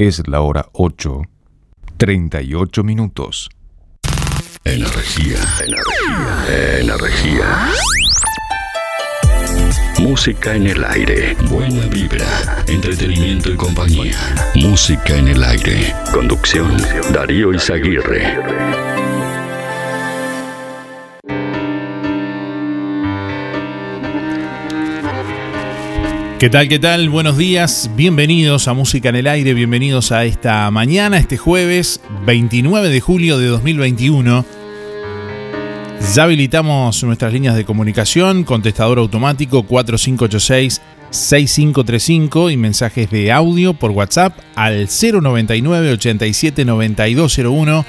Es la hora 8, 38 minutos. Energía, energía, energía. Música en el aire. Buena vibra, entretenimiento y compañía. Música en el aire. Conducción, Darío Izaguirre. ¿Qué tal? ¿Qué tal? Buenos días, bienvenidos a Música en el Aire, bienvenidos a esta mañana, este jueves 29 de julio de 2021. Ya habilitamos nuestras líneas de comunicación, contestador automático 4586-6535 y mensajes de audio por WhatsApp al 099 87 9201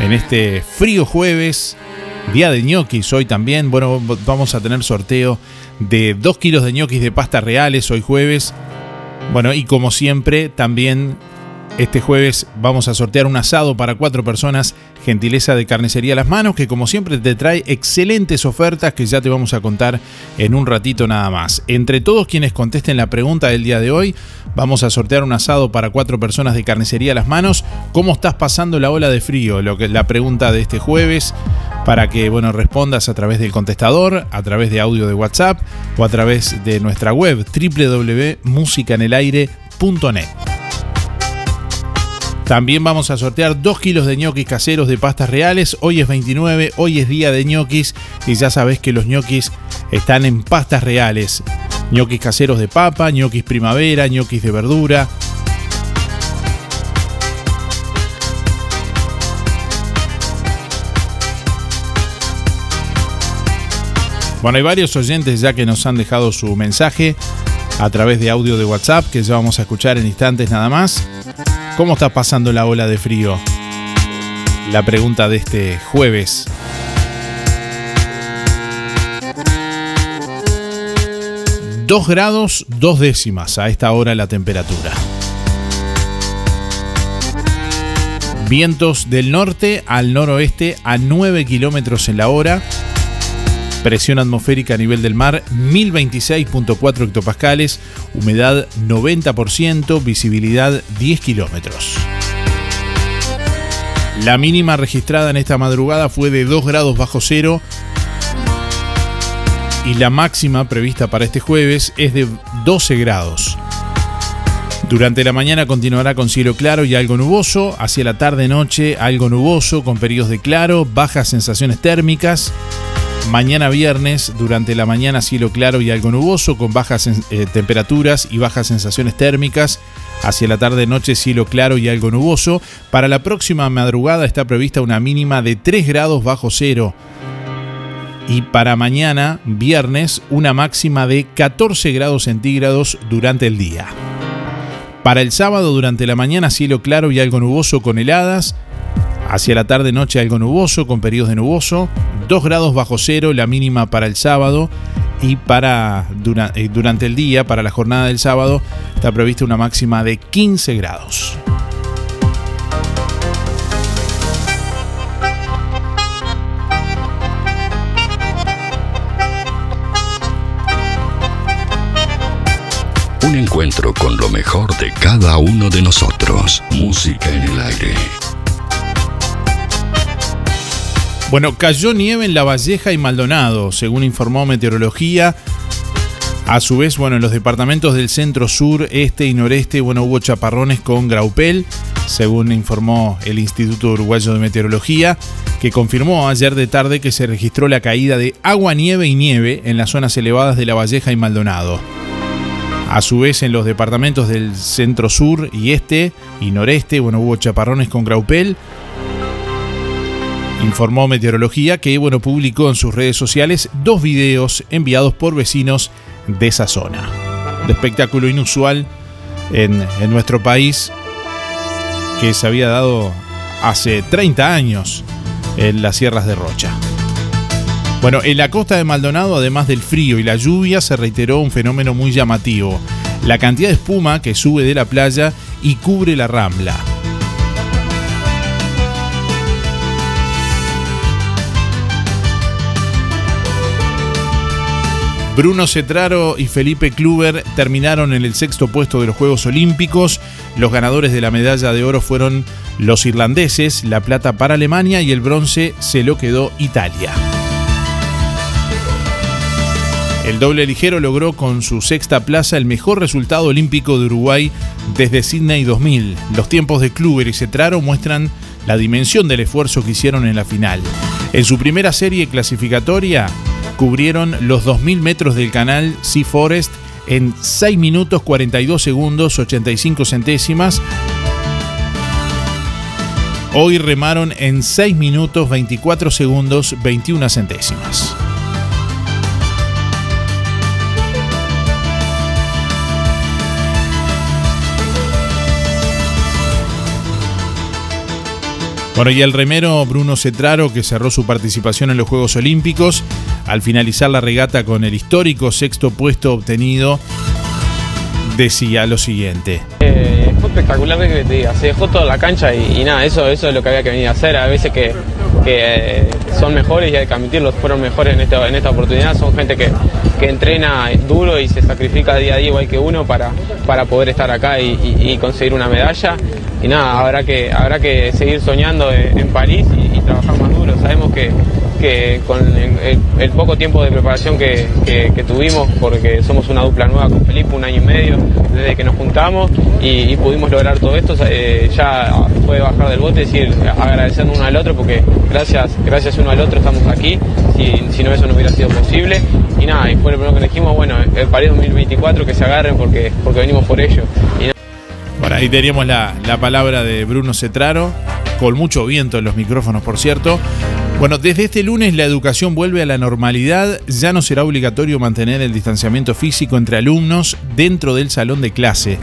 en este frío jueves, día de ñoquis hoy también. Bueno, vamos a tener sorteo de 2 kilos de ñoquis de pasta reales hoy jueves. Bueno, y como siempre, también este jueves vamos a sortear un asado para cuatro personas, gentileza de Carnicería Las Manos, que como siempre te trae excelentes ofertas que ya te vamos a contar en un ratito nada más. Entre todos quienes contesten la pregunta del día de hoy, vamos a sortear un asado para cuatro personas de Carnicería Las Manos. ¿Cómo estás pasando la ola de frío? Lo que la pregunta de este jueves para que bueno, respondas a través del contestador, a través de audio de WhatsApp o a través de nuestra web www.musicanelaire.net. También vamos a sortear 2 kilos de ñoquis caseros de pastas reales. Hoy es 29, hoy es día de ñoquis y ya sabes que los ñoquis están en pastas reales. ñoquis caseros de papa, ñoquis primavera, ñoquis de verdura. Bueno, hay varios oyentes ya que nos han dejado su mensaje a través de audio de WhatsApp que ya vamos a escuchar en instantes nada más. ¿Cómo está pasando la ola de frío? La pregunta de este jueves. Dos grados, dos décimas a esta hora la temperatura. Vientos del norte al noroeste a 9 kilómetros en la hora. Presión atmosférica a nivel del mar 1026.4 hectopascales, humedad 90%, visibilidad 10 kilómetros. La mínima registrada en esta madrugada fue de 2 grados bajo cero y la máxima prevista para este jueves es de 12 grados. Durante la mañana continuará con cielo claro y algo nuboso, hacia la tarde-noche algo nuboso con periodos de claro, bajas sensaciones térmicas. Mañana viernes, durante la mañana cielo claro y algo nuboso, con bajas eh, temperaturas y bajas sensaciones térmicas. Hacia la tarde-noche cielo claro y algo nuboso. Para la próxima madrugada está prevista una mínima de 3 grados bajo cero. Y para mañana, viernes, una máxima de 14 grados centígrados durante el día. Para el sábado, durante la mañana, cielo claro y algo nuboso con heladas. Hacia la tarde-noche algo nuboso, con periodos de nuboso. 2 grados bajo cero, la mínima para el sábado. Y para eh, durante el día, para la jornada del sábado, está prevista una máxima de 15 grados. Un encuentro con lo mejor de cada uno de nosotros. Música en el aire. Bueno, cayó nieve en La Valleja y Maldonado, según informó Meteorología. A su vez, bueno, en los departamentos del centro sur, este y noreste, bueno, hubo chaparrones con graupel, según informó el Instituto Uruguayo de Meteorología, que confirmó ayer de tarde que se registró la caída de agua, nieve y nieve en las zonas elevadas de La Valleja y Maldonado. A su vez, en los departamentos del centro sur y este y noreste, bueno, hubo chaparrones con graupel, Informó Meteorología que bueno, publicó en sus redes sociales dos videos enviados por vecinos de esa zona. Un espectáculo inusual en, en nuestro país que se había dado hace 30 años en las sierras de Rocha. Bueno, en la costa de Maldonado, además del frío y la lluvia, se reiteró un fenómeno muy llamativo. La cantidad de espuma que sube de la playa y cubre la rambla. Bruno Cetraro y Felipe Kluber terminaron en el sexto puesto de los Juegos Olímpicos. Los ganadores de la medalla de oro fueron los irlandeses, la plata para Alemania y el bronce se lo quedó Italia. El doble ligero logró con su sexta plaza el mejor resultado olímpico de Uruguay desde Sydney 2000. Los tiempos de Kluber y Cetraro muestran la dimensión del esfuerzo que hicieron en la final. En su primera serie clasificatoria, cubrieron los 2.000 metros del canal Sea Forest en 6 minutos 42 segundos 85 centésimas. Hoy remaron en 6 minutos 24 segundos 21 centésimas. Bueno, y el remero Bruno Cetraro, que cerró su participación en los Juegos Olímpicos, al finalizar la regata con el histórico sexto puesto obtenido, decía lo siguiente. Eh, fue espectacular que te diga, se dejó toda la cancha y, nada, eso, eso es lo que había que venir a hacer. A veces que, que son mejores y hay que admitirlo, fueron mejores en esta, en esta oportunidad, son gente que, que entrena duro y se sacrifica día a día igual que uno para, para poder estar acá y conseguir una medalla y nada, habrá que, habrá que seguir soñando en, París y, trabajar más duro. Sabemos que, con el, poco tiempo de preparación que, tuvimos, porque somos una dupla nueva con Felipe, un año y medio desde que nos juntamos y, pudimos lograr todo esto, eh, ya fue bajar del bote y decir agradeciendo uno al otro, porque gracias, gracias uno al otro estamos aquí, si, no eso no hubiera sido posible. Y nada, y fue lo primero que dijimos, bueno, el París 2024 que se agarren porque, porque venimos por ello. Bueno, ahí teníamos la, la palabra de Bruno Cetraro, con mucho viento en los micrófonos, por cierto. Bueno, desde este lunes la educación vuelve a la normalidad. Ya no será obligatorio mantener el distanciamiento físico entre alumnos dentro del salón de clase.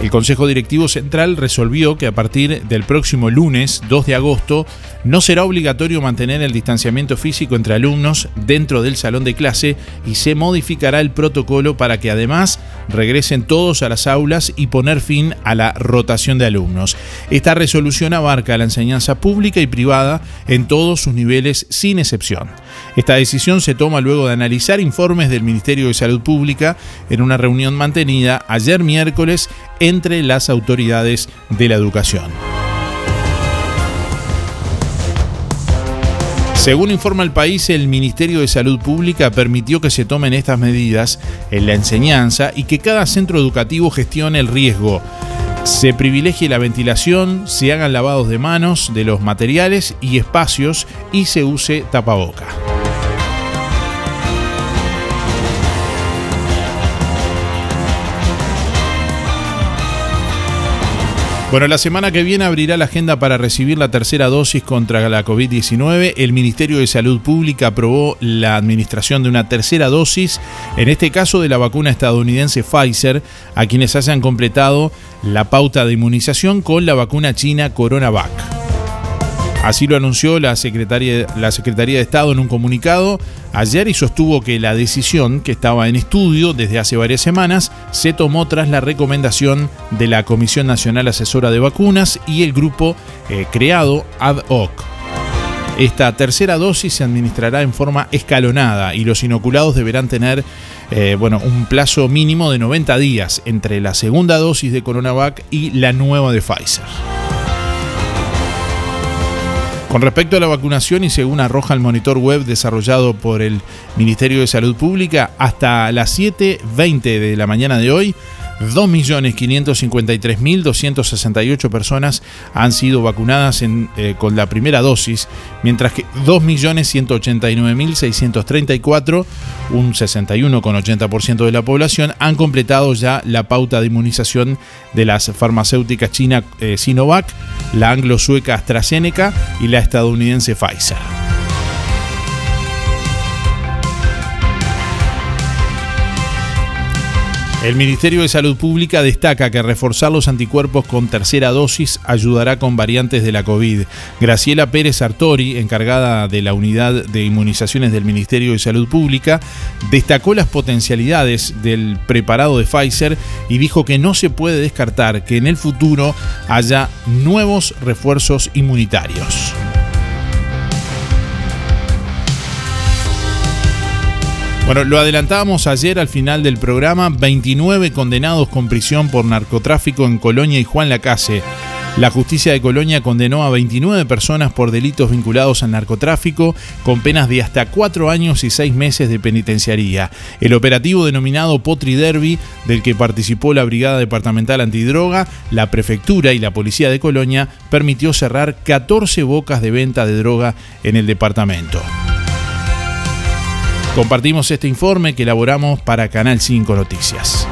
El Consejo Directivo Central resolvió que a partir del próximo lunes 2 de agosto no será obligatorio mantener el distanciamiento físico entre alumnos dentro del salón de clase y se modificará el protocolo para que además regresen todos a las aulas y poner fin a la rotación de alumnos. Esta resolución abarca la enseñanza pública y privada en todos sus niveles sin excepción. Esta decisión se toma luego de analizar informes del Ministerio de Salud Pública en una reunión mantenida ayer miércoles entre las autoridades de la educación. Según informa el país, el Ministerio de Salud Pública permitió que se tomen estas medidas en la enseñanza y que cada centro educativo gestione el riesgo. Se privilegie la ventilación, se hagan lavados de manos de los materiales y espacios y se use tapaboca. Bueno, la semana que viene abrirá la agenda para recibir la tercera dosis contra la COVID-19. El Ministerio de Salud Pública aprobó la administración de una tercera dosis, en este caso de la vacuna estadounidense Pfizer, a quienes hayan completado la pauta de inmunización con la vacuna china CoronaVac. Así lo anunció la Secretaría, la Secretaría de Estado en un comunicado ayer y sostuvo que la decisión, que estaba en estudio desde hace varias semanas, se tomó tras la recomendación de la Comisión Nacional Asesora de Vacunas y el grupo eh, creado ad hoc. Esta tercera dosis se administrará en forma escalonada y los inoculados deberán tener eh, bueno, un plazo mínimo de 90 días entre la segunda dosis de CoronaVac y la nueva de Pfizer. Con respecto a la vacunación y según arroja el monitor web desarrollado por el Ministerio de Salud Pública, hasta las 7.20 de la mañana de hoy, 2.553.268 personas han sido vacunadas eh, con la primera dosis, mientras que 2.189.634, un 61,80% de la población, han completado ya la pauta de inmunización de las farmacéuticas china eh, Sinovac, la anglo-sueca AstraZeneca y la estadounidense Pfizer. El Ministerio de Salud Pública destaca que reforzar los anticuerpos con tercera dosis ayudará con variantes de la COVID. Graciela Pérez Artori, encargada de la unidad de inmunizaciones del Ministerio de Salud Pública, destacó las potencialidades del preparado de Pfizer y dijo que no se puede descartar que en el futuro haya nuevos refuerzos inmunitarios. Bueno, lo adelantábamos ayer al final del programa, 29 condenados con prisión por narcotráfico en Colonia y Juan Lacase. La justicia de Colonia condenó a 29 personas por delitos vinculados al narcotráfico con penas de hasta 4 años y 6 meses de penitenciaría. El operativo denominado Potri Derby, del que participó la Brigada Departamental Antidroga, la Prefectura y la Policía de Colonia, permitió cerrar 14 bocas de venta de droga en el departamento. Compartimos este informe que elaboramos para Canal 5 Noticias.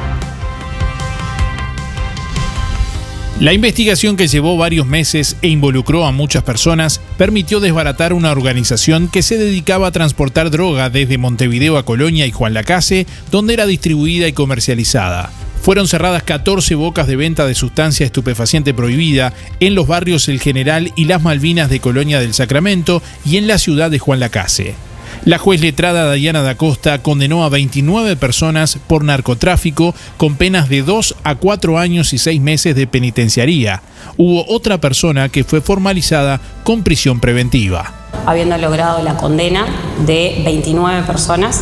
La investigación que llevó varios meses e involucró a muchas personas permitió desbaratar una organización que se dedicaba a transportar droga desde Montevideo a Colonia y Juan Lacase, donde era distribuida y comercializada. Fueron cerradas 14 bocas de venta de sustancia estupefaciente prohibida en los barrios El General y Las Malvinas de Colonia del Sacramento y en la ciudad de Juan Lacase. La juez letrada Diana da Costa condenó a 29 personas por narcotráfico con penas de 2 a 4 años y 6 meses de penitenciaría. Hubo otra persona que fue formalizada con prisión preventiva. Habiendo logrado la condena de 29 personas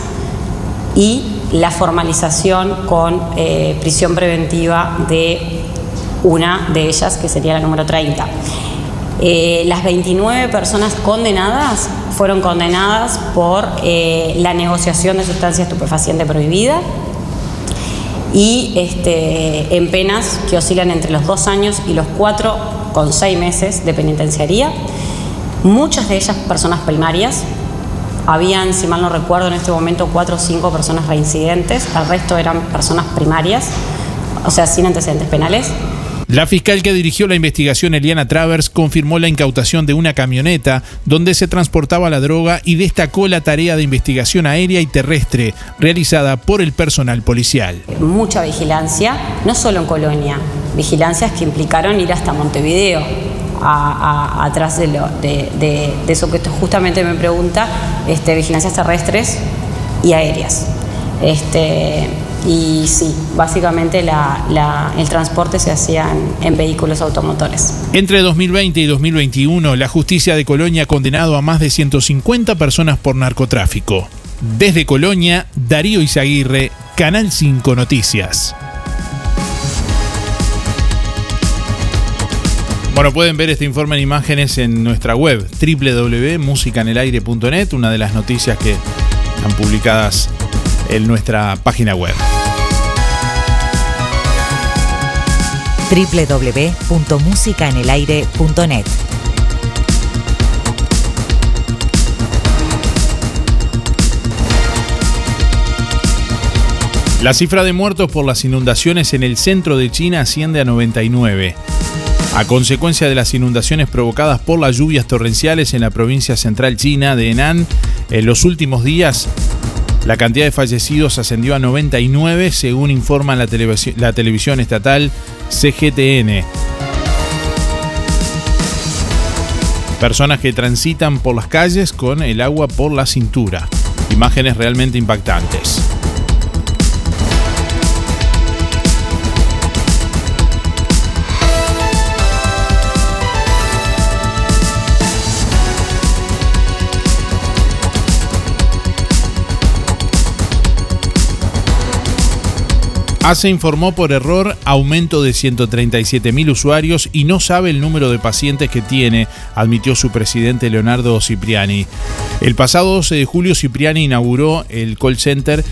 y la formalización con eh, prisión preventiva de una de ellas, que sería la número 30. Eh, las 29 personas condenadas fueron condenadas por eh, la negociación de sustancia estupefaciente prohibida y este, en penas que oscilan entre los dos años y los cuatro con seis meses de penitenciaría. Muchas de ellas personas primarias. Habían, si mal no recuerdo, en este momento cuatro o cinco personas reincidentes. El resto eran personas primarias, o sea, sin antecedentes penales. La fiscal que dirigió la investigación, Eliana Travers, confirmó la incautación de una camioneta donde se transportaba la droga y destacó la tarea de investigación aérea y terrestre realizada por el personal policial. Mucha vigilancia, no solo en Colonia, vigilancias que implicaron ir hasta Montevideo, atrás de, de, eso que justamente me pregunta, este, vigilancias terrestres y aéreas. Este, y sí, básicamente el transporte se hacía en, vehículos automotores. Entre 2020 y 2021, la justicia de Colonia ha condenado a más de 150 personas por narcotráfico. Desde Colonia, Darío Izaguirre, Canal 5 Noticias. Bueno, pueden ver este informe en imágenes en nuestra web www.musicanelaire.net, una de las noticias que están publicadas en nuestra página web. www.musicaenelaire.net La cifra de muertos por las inundaciones en el centro de China asciende a 99. A consecuencia de las inundaciones provocadas por las lluvias torrenciales en la provincia central china de Henan, en los últimos días la cantidad de fallecidos ascendió a 99 según informa la, la televisión estatal CGTN. Personas que transitan por las calles con el agua por la cintura. Imágenes realmente impactantes. ACE informó por error aumento de 137.000 usuarios y no sabe el número de pacientes que tiene, admitió su presidente Leonardo Cipriani. El pasado 12 de julio Cipriani inauguró el call center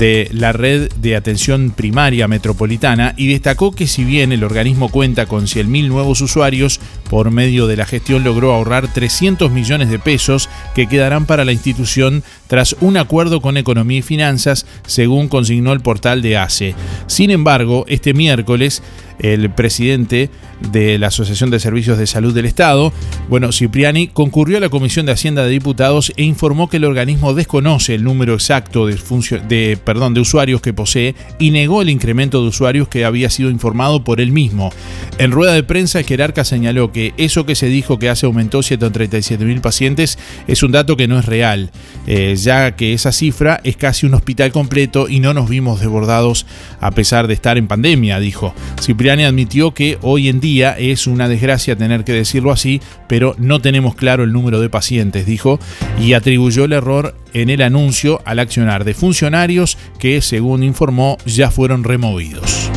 de la red de atención primaria metropolitana y destacó que si bien el organismo cuenta con 100.000 nuevos usuarios, por medio de la gestión logró ahorrar 300 millones de pesos que quedarán para la institución tras un acuerdo con Economía y Finanzas, según consignó el portal de ACE. Sin embargo, este miércoles el presidente de la Asociación de Servicios de Salud del Estado, bueno, Cipriani, concurrió a la Comisión de Hacienda de Diputados e informó que el organismo desconoce el número exacto de, usuarios que posee y negó el incremento de usuarios que había sido informado por él mismo. En rueda de prensa, el jerarca señaló que eso que se dijo que hace aumentó 137 mil pacientes es un dato que no es real, eh, ya que esa cifra es casi un hospital completo y no nos vimos desbordados a pesar de estar en pandemia, dijo. Cipriani Admitió que hoy en día es una desgracia tener que decirlo así, pero no tenemos claro el número de pacientes, dijo, y atribuyó el error en el anuncio al accionar de funcionarios que, según informó, ya fueron removidos.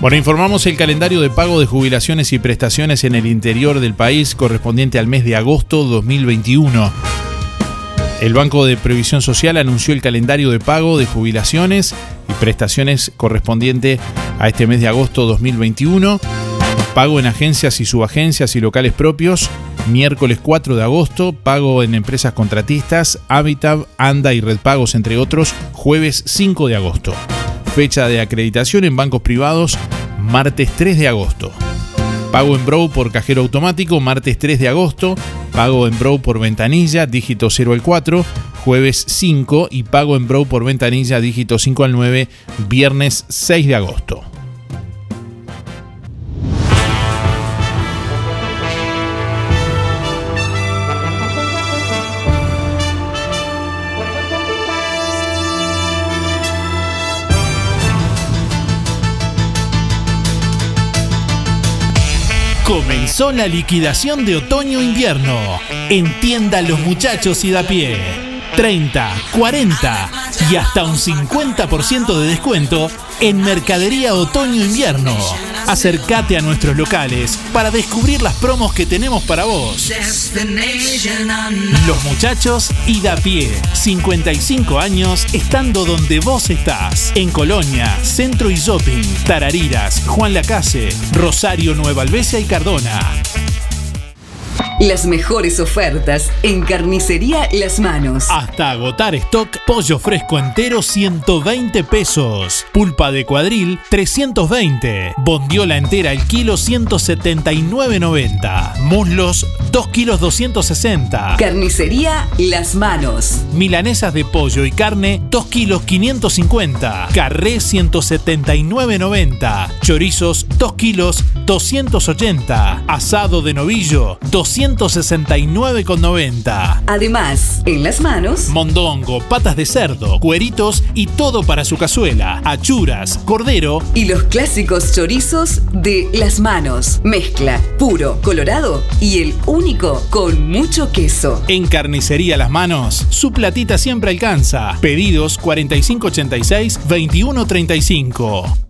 Bueno, informamos el calendario de pago de jubilaciones y prestaciones en el interior del país correspondiente al mes de agosto 2021. El Banco de Previsión Social anunció el calendario de pago de jubilaciones y prestaciones correspondiente a este mes de agosto 2021. Pago en agencias y subagencias y locales propios, miércoles 4 de agosto. Pago en empresas contratistas, Habitat, Anda y Red Pagos, entre otros, jueves 5 de agosto. Fecha de acreditación en bancos privados, martes 3 de agosto. Pago en Brow por cajero automático, martes 3 de agosto. Pago en Brow por ventanilla, dígito 0 al 4, jueves 5. Y pago en Brow por ventanilla, dígito 5 al 9, viernes 6 de agosto. Comenzó la liquidación de otoño-invierno. Entienda los muchachos y da pie. 30, 40 y hasta un 50% de descuento en mercadería otoño-invierno. Acércate a nuestros locales para descubrir las promos que tenemos para vos. Los muchachos y da pie, 55 años estando donde vos estás. En Colonia, Centro y Shopping, Tarariras, Juan Lacase, Rosario, Nueva Albesia y Cardona. Las mejores ofertas en Carnicería Las Manos. Hasta agotar stock, pollo fresco entero 120 pesos. Pulpa de cuadril 320. Bondiola entera el kilo 179.90. Muslos 2 kilos 260. Carnicería Las Manos. Milanesas de pollo y carne 2 kilos 550. Carré 179.90. Chorizos 2 kilos 280. Asado de novillo 269,90. Además, en Las Manos, Mondongo, patas de cerdo, cueritos y todo para su cazuela. Achuras, cordero y los clásicos chorizos de Las Manos. Mezcla puro, colorado y el único con mucho queso. En Carnicería Las Manos, su platita siempre alcanza. Pedidos 4586-2135.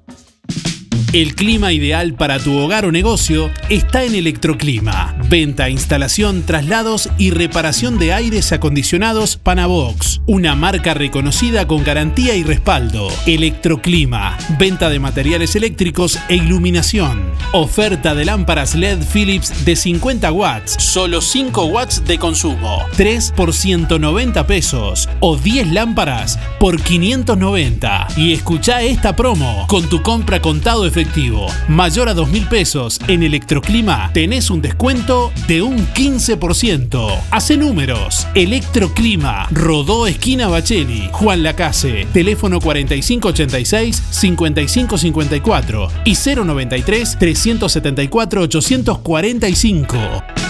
El clima ideal para tu hogar o negocio está en Electroclima. Venta, instalación, traslados y reparación de aires acondicionados Panavox. Una marca reconocida con garantía y respaldo. Electroclima. Venta de materiales eléctricos e iluminación. Oferta de lámparas LED Philips de 50 watts. Solo 5 watts de consumo. 3 por 190 pesos. O 10 lámparas por 590. Y escucha esta promo. Con tu compra contado efectivo mayor a 2 mil pesos en Electroclima, tenés un descuento de un 15%. Hace números. Electroclima, Rodó Esquina Bacheli, Juan Lacase, teléfono 4586-5554 y 093-374-845.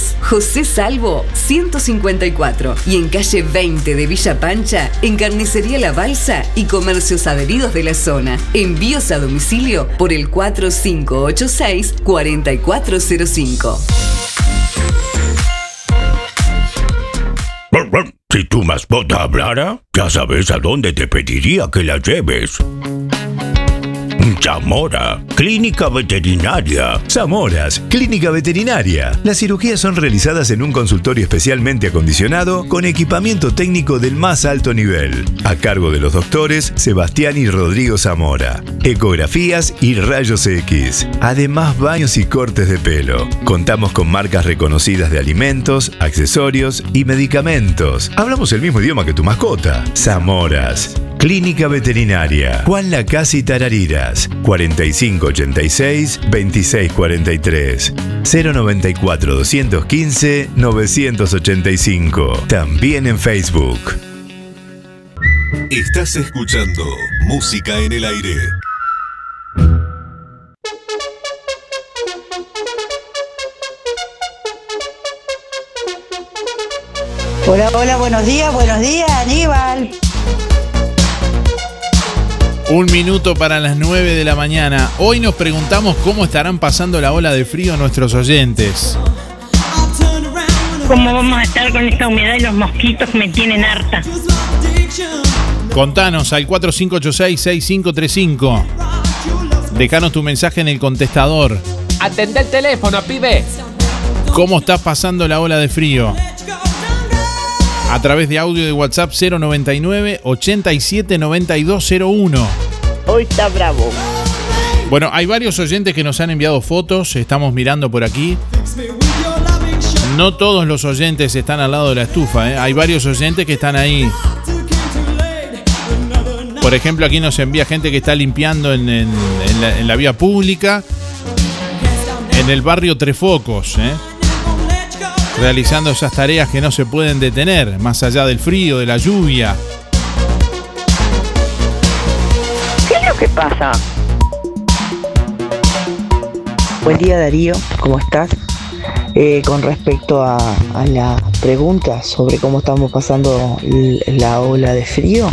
José Salvo 154 y en calle 20 de Villa Pancha, en Carnicería La Balsa y comercios adheridos de la zona. Envíos a domicilio por el 4586 4405. Si tu mascota hablara, ya sabes a dónde te pediría que la lleves. Zamora, Clínica Veterinaria. Zamoras, Clínica Veterinaria. Las cirugías son realizadas en un consultorio especialmente acondicionado con equipamiento técnico del más alto nivel, a cargo de los doctores Sebastián y Rodrigo Zamora. Ecografías y rayos X. Además, baños y cortes de pelo. Contamos con marcas reconocidas de alimentos, accesorios y medicamentos. Hablamos el mismo idioma que tu mascota. Zamoras. Clínica Veterinaria. Juan Lacasi Tarariras. 4586-2643. 094 215 985. También en Facebook. Estás escuchando Música en el Aire. Hola, hola, buenos días, buenos días, Aníbal. Un minuto para las 9 de la mañana. Hoy nos preguntamos cómo estarán pasando la ola de frío nuestros oyentes. ¿Cómo vamos a estar con esta humedad y los mosquitos me tienen harta? Contanos al 4586-6535. Dejanos tu mensaje en el contestador. Atende el teléfono, pibe. ¿Cómo estás pasando la ola de frío? A través de audio de WhatsApp 099 87 9201. Hoy está bravo. Bueno, hay varios oyentes que nos han enviado fotos, estamos mirando por aquí. No todos los oyentes están al lado de la estufa, ¿eh? hay varios oyentes que están ahí. Por ejemplo, aquí nos envía gente que está limpiando en, en- en la, en la vía pública, en el barrio Tres Focos, ¿eh? Realizando esas tareas que no se pueden detener, más allá del frío, de la lluvia. ¿Qué es lo que pasa? Buen día Darío, ¿cómo estás? Eh, con respecto a, a la pregunta sobre cómo estamos pasando la ola de frío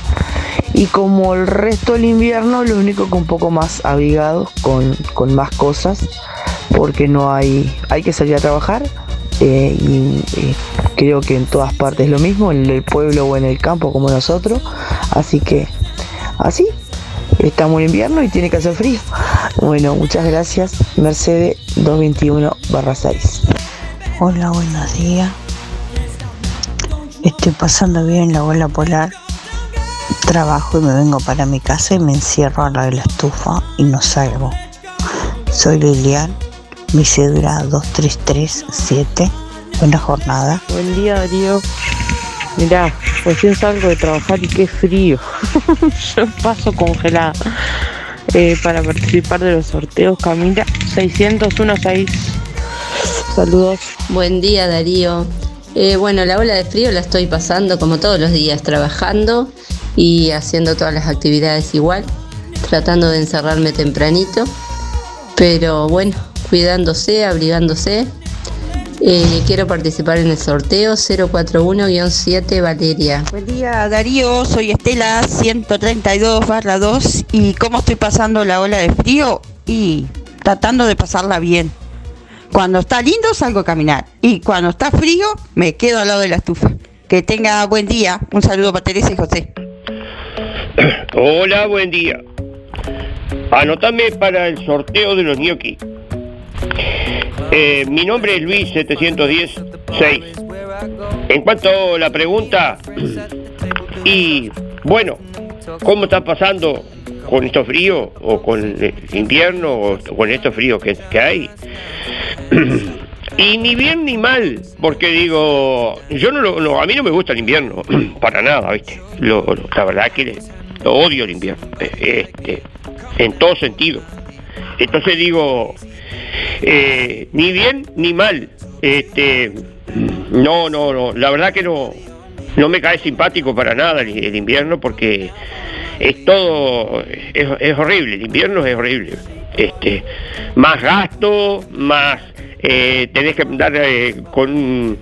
y como el resto del invierno, lo único que un poco más abrigados, con, con más cosas, porque no hay, hay que salir a trabajar y creo que en todas partes es lo mismo, en el pueblo o en el campo como nosotros, así que así, estamos en invierno y tiene que hacer frío. Bueno, muchas gracias. Mercedes 221 6. Hola, buenos días. Estoy pasando bien la ola polar. Trabajo y me vengo para mi casa y me encierro al lado de la estufa y no salgo. Soy Lilian, mi cédula 2337. Buena jornada. Buen día, Darío. Mirá, recién salgo de trabajar y qué frío. Yo paso congelada. Eh, para participar de los sorteos, Camila 601-6. Saludos. Buen día Darío. Eh, bueno, la ola de frío la estoy pasando como todos los días, trabajando y haciendo todas las actividades igual, tratando de encerrarme tempranito, pero bueno, cuidándose, abrigándose. Eh, quiero participar en el sorteo 041-7 Valeria. Buen día Darío, soy Estela 132 barra 2 y cómo estoy pasando la ola de frío y tratando de pasarla bien. Cuando está lindo salgo a caminar y cuando está frío me quedo al lado de la estufa. Que tenga buen día. Un saludo para Teresa y José. Hola, buen día. Anotame para el sorteo de los gnocchi. Eh, mi nombre es Luis 710 6. En cuanto a la pregunta, y bueno, ¿cómo está pasando con estos fríos o con el invierno o con estos fríos que, hay? Y ni bien ni mal, porque digo, yo no, lo- a mí no me gusta el invierno, para nada, ¿viste? La verdad que lo odio el invierno, eh, este, en todo sentido. Entonces digo, eh, ni bien ni mal, este, no, no, no, la verdad que no, no me cae simpático para nada el, invierno porque es todo, es, horrible, el invierno es horrible. Este, más gasto, más eh, tenés que andar eh, con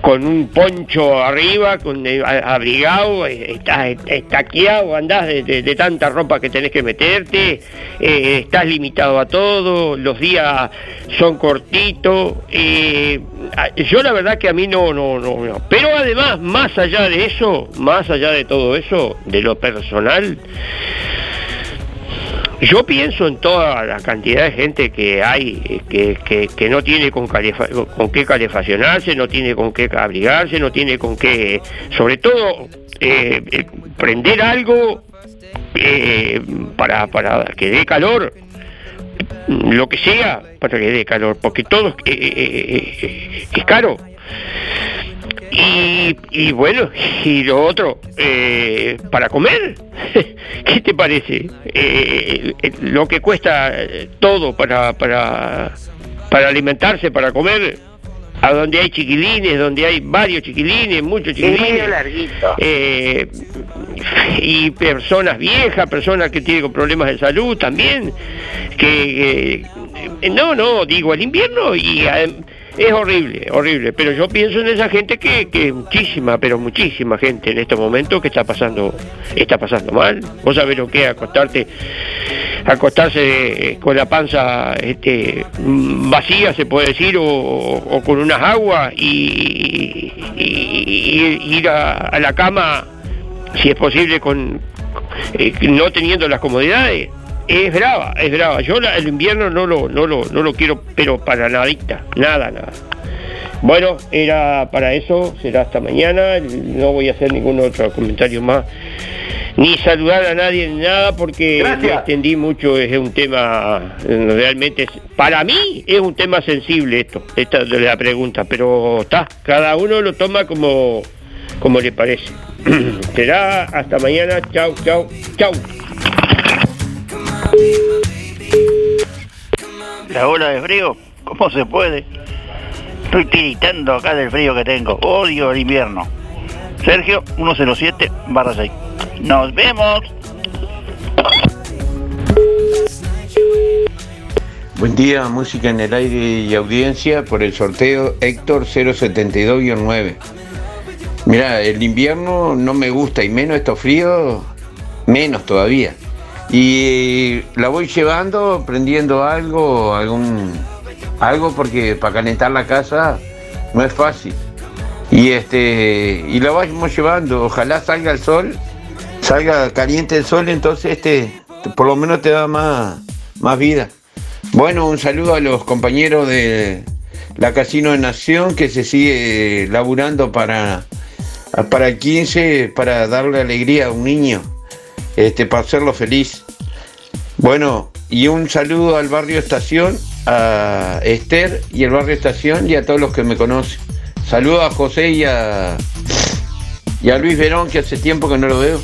con un poncho arriba, con eh, abrigado, eh, estás estaqueado, andás de, tanta ropa que tenés que meterte, eh, estás limitado a todo, los días son cortitos. yo la verdad que a mí no, no, no. Pero además, más allá de eso, más allá de todo eso, de lo personal, yo pienso en toda la cantidad de gente que hay que, que- que no tiene con, qué calefaccionarse, no tiene con qué abrigarse, no tiene con qué, sobre todo, eh, eh, prender algo eh, para, para que dé calor, lo que sea para que dé calor, porque todo eh, es caro. Y, y bueno, y lo otro, eh, para comer, ¿qué te parece? Eh, eh, lo que cuesta eh, todo para, para, para alimentarse, para comer, a donde hay chiquilines, donde hay varios chiquilines, muchos chiquilines. Eh, y personas viejas, personas que tienen problemas de salud también, que, que- no, no, digo, el invierno y adem- es horrible, horrible, pero yo pienso en esa gente que, que muchísima, pero muchísima gente en estos momentos que está pasando, está pasando mal. Vos sabés lo que es acostarte, acostarse con la panza este, vacía, se puede decir, o, con unas aguas y, ir a, a la cama, si es posible, con eh, no teniendo las comodidades. Es brava, es brava. Yo la- el invierno no lo, no lo, no lo quiero, pero para nadita, nada, nada. Bueno, era para eso, será hasta mañana, no voy a hacer ningún otro comentario más, ni saludar a nadie ni nada porque me extendí mucho, es un tema realmente, es- para mí es un tema sensible esto, esta de la pregunta, pero está, cada uno lo toma como, como le parece. será hasta mañana, chau, chau, chau. La ola de frío, ¿cómo se puede? Estoy tiritando acá del frío que tengo. Odio el invierno. Sergio, 107 barra 6. Nos vemos. Buen día, música en el aire y audiencia por el sorteo Héctor 072-9. Mira, el invierno no me gusta y menos estos fríos, menos todavía. Y la voy llevando, prendiendo algo, algún algo porque para calentar la casa no es fácil. Y este y la vamos llevando, ojalá salga el sol, salga caliente el sol, entonces este por lo menos te da más más vida. Bueno, un saludo a los compañeros de la Casino de Nación que se sigue laburando para, para el 15, para darle alegría a un niño, este, para hacerlo feliz. Bueno, y un saludo al barrio Estación, a Esther y el barrio Estación y a todos los que me conocen. Saludo a José y a, y a Luis Verón, que hace tiempo que no lo veo.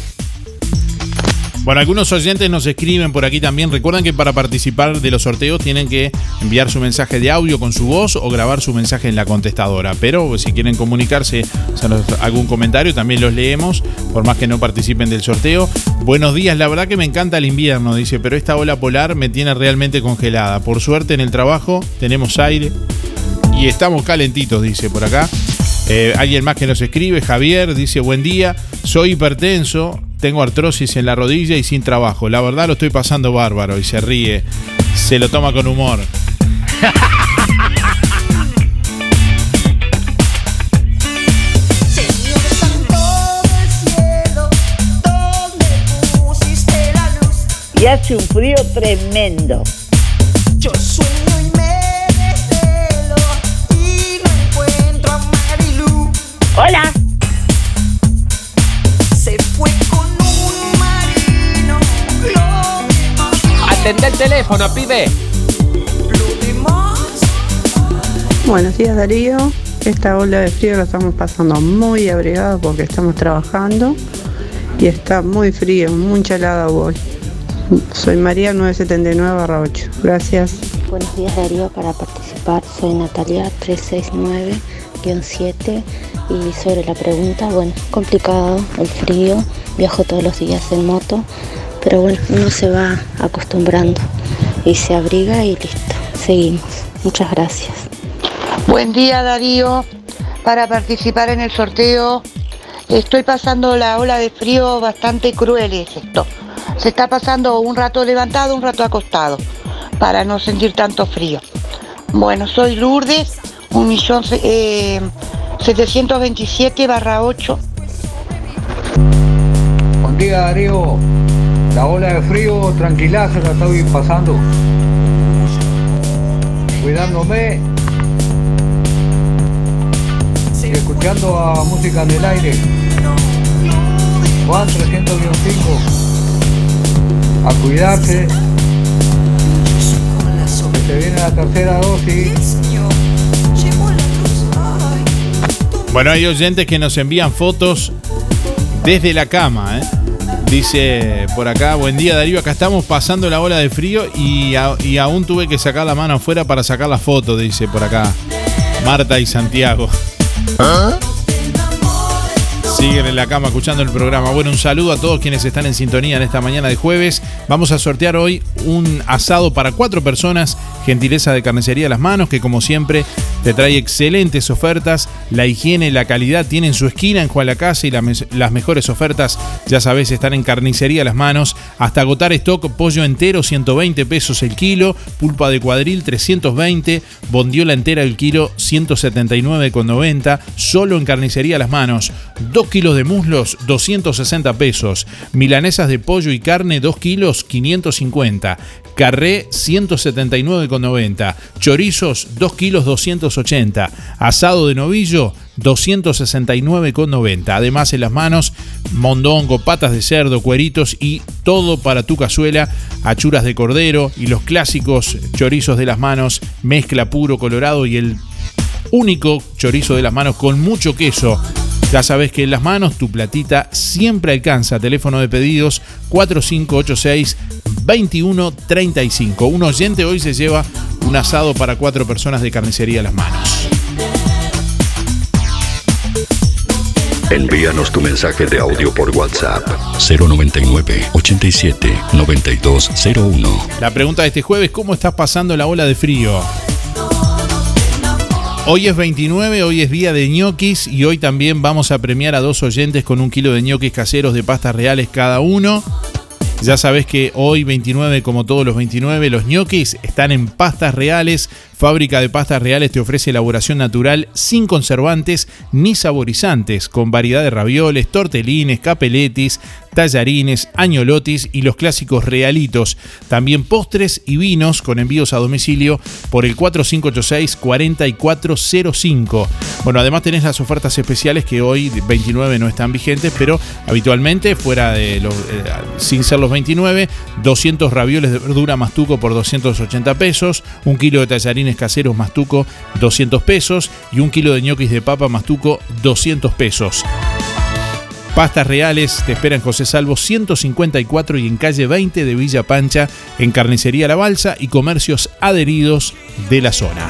Bueno, algunos oyentes nos escriben por aquí también. Recuerden que para participar de los sorteos tienen que enviar su mensaje de audio con su voz o grabar su mensaje en la contestadora. Pero si quieren comunicarse, algún comentario, también los leemos, por más que no participen del sorteo. Buenos días, la verdad que me encanta el invierno, dice, pero esta ola polar me tiene realmente congelada. Por suerte en el trabajo tenemos aire y estamos calentitos, dice por acá. Eh, alguien más que nos escribe, Javier, dice buen día, soy hipertenso, tengo artrosis en la rodilla y sin trabajo. La verdad lo estoy pasando bárbaro y se ríe, se lo toma con humor. Y hace un frío tremendo. Yo sueño Hola. Se fue con un marino. Lo Atende el teléfono, pibe. Buenos días Darío, esta ola de frío la estamos pasando muy abrigada porque estamos trabajando y está muy frío, mucha helada hoy. Soy María 979 8. Gracias. Buenos días Darío, para participar soy Natalia 369-7 y sobre la pregunta, bueno, complicado el frío, viajo todos los días en moto, pero bueno, uno se va acostumbrando y se abriga y listo, seguimos. Muchas gracias. Buen día Darío, para participar en el sorteo estoy pasando la ola de frío bastante cruel es esto. Se está pasando un rato levantado, un rato acostado, para no sentir tanto frío. Bueno, soy Lourdes, un millón eh, 727 barra 8. Buen día Darío, la ola de frío tranquila se la estoy pasando. Cuidándome y escuchando a música en el aire. Juan 305. A cuidarse. Que se viene la tercera dosis. Bueno, hay oyentes que nos envían fotos desde la cama, ¿eh? Dice por acá, buen día Darío, acá estamos pasando la ola de frío y, aún tuve que sacar la mano afuera para sacar la foto, dice por acá Marta y Santiago. Siguen en la cama escuchando el programa. Bueno, un saludo a todos quienes están en sintonía en esta mañana de jueves. Vamos a sortear hoy un asado para cuatro personas, gentileza de carnicería Las Manos, que como siempre te trae excelentes ofertas. La higiene la calidad tienen su esquina en Juan la Casa y las mejores ofertas, ya sabes, están en carnicería Las Manos. Hasta agotar stock, pollo entero 120 pesos el kilo, pulpa de cuadril 320, bondiola entera el kilo 179,90, solo en carnicería Las Manos. 2 kilos de muslos 260 pesos, milanesas de pollo y carne 2 kilos 550, carré 179,90, chorizos 2 kilos 280, asado de novillo 269,90. Además en las manos, mondongo, patas de cerdo, cueritos y todo para tu cazuela, achuras de cordero y los clásicos chorizos de las manos, mezcla puro colorado y el único chorizo de las manos con mucho queso. Ya sabes que en las manos tu platita siempre alcanza. Teléfono de pedidos 4586-2135. Un oyente hoy se lleva un asado para cuatro personas de carnicería a las manos. Envíanos tu mensaje de audio por WhatsApp 099 87 9201. La pregunta de este jueves, ¿cómo estás pasando la ola de frío? Hoy es 29, hoy es día de ñoquis y hoy también vamos a premiar a dos oyentes con un kilo de ñoquis caseros de pastas reales cada uno. Ya sabes que hoy 29, como todos los 29, los ñoquis están en pastas reales. Fábrica de pastas reales te ofrece elaboración natural sin conservantes ni saborizantes, con variedad de ravioles, tortelines, capeletis, tallarines, añolotis y los clásicos realitos. También postres y vinos con envíos a domicilio por el 4586-4405. Bueno, además tenés las ofertas especiales que hoy 29 no están vigentes, pero habitualmente fuera de los, eh, sin ser los 29, 200 ravioles de verdura mastuco por 280 pesos, un kilo de tallarines caseros mastuco 200 pesos y un kilo de ñoquis de papa mastuco 200 pesos. Pastas Reales te espera en José Salvo 154 y en calle 20 de Villa Pancha, en Carnicería La Balsa y comercios adheridos de la zona.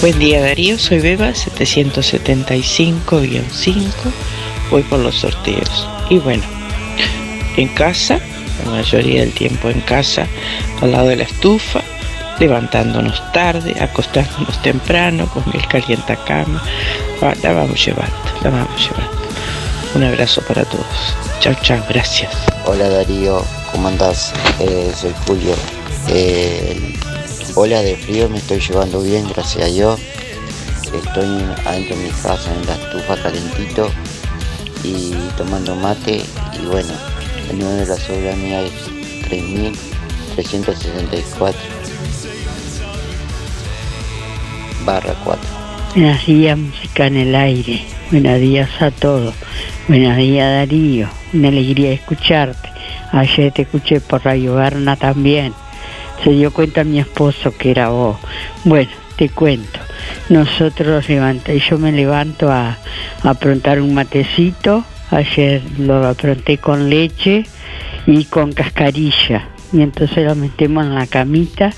Buen día Darío, soy Beba 775-5. Voy por los sorteos. Y bueno, en casa, la mayoría del tiempo en casa, al lado de la estufa, levantándonos tarde, acostándonos temprano, con el calientacama. Va, La vamos llevando, la vamos llevando. Un abrazo para todos. Chao, chao, gracias. Hola Darío, ¿cómo andás? Eh, soy Julio. Eh, el- ola de frío me estoy llevando bien, gracias a Dios. Estoy adentro de mi casa en la estufa calentito y tomando mate y bueno, el número de la soberanía es 3364 barra 4. Buenos días, música en el aire. Buenos días a todos. Buenos días, Darío. Una alegría escucharte. Ayer te escuché por Radio Berna también. Se dio cuenta mi esposo que era vos. Bueno, te cuento. Nosotros levanta, yo me levanto a, a aprontar un matecito. Ayer lo apronté con leche y con cascarilla. y entonces lo metemos en la camita,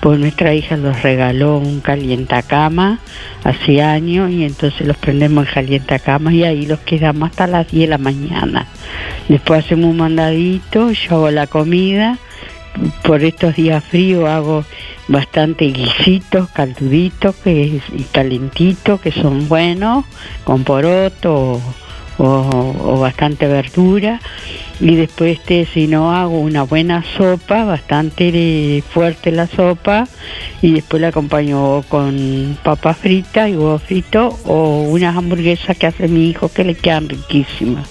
pues nuestra hija nos regaló un calientacama hace años y entonces los prendemos en calientacama y ahí los quedamos hasta las 10 de la mañana. Después hacemos un mandadito, yo hago la comida, por estos días fríos hago bastante guisitos, calduditos que, y calentitos que son buenos, con poroto o, bastante verdura. Y después este, si no hago una buena sopa, bastante fuerte la sopa, y después la acompaño con papa frita y huevo frito o unas hamburguesas que hace mi hijo que le quedan riquísimas.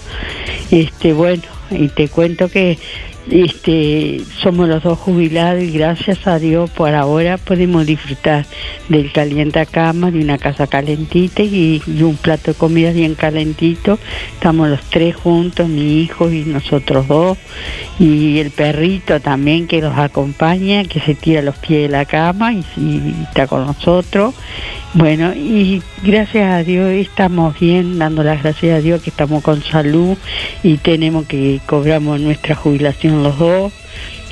Este, bueno, y te cuento que este, somos los dos jubilados y gracias a Dios por ahora podemos disfrutar del cama, de una casa calentita y, un plato de comida bien calentito. Estamos los tres juntos, mi hijo y nosotros dos, y el perrito también que nos acompaña, que se tira a los pies de la cama y, y está con nosotros. Bueno, y gracias a Dios estamos bien, dando las gracias a Dios que estamos con salud y tenemos que cobramos nuestra jubilación los dos.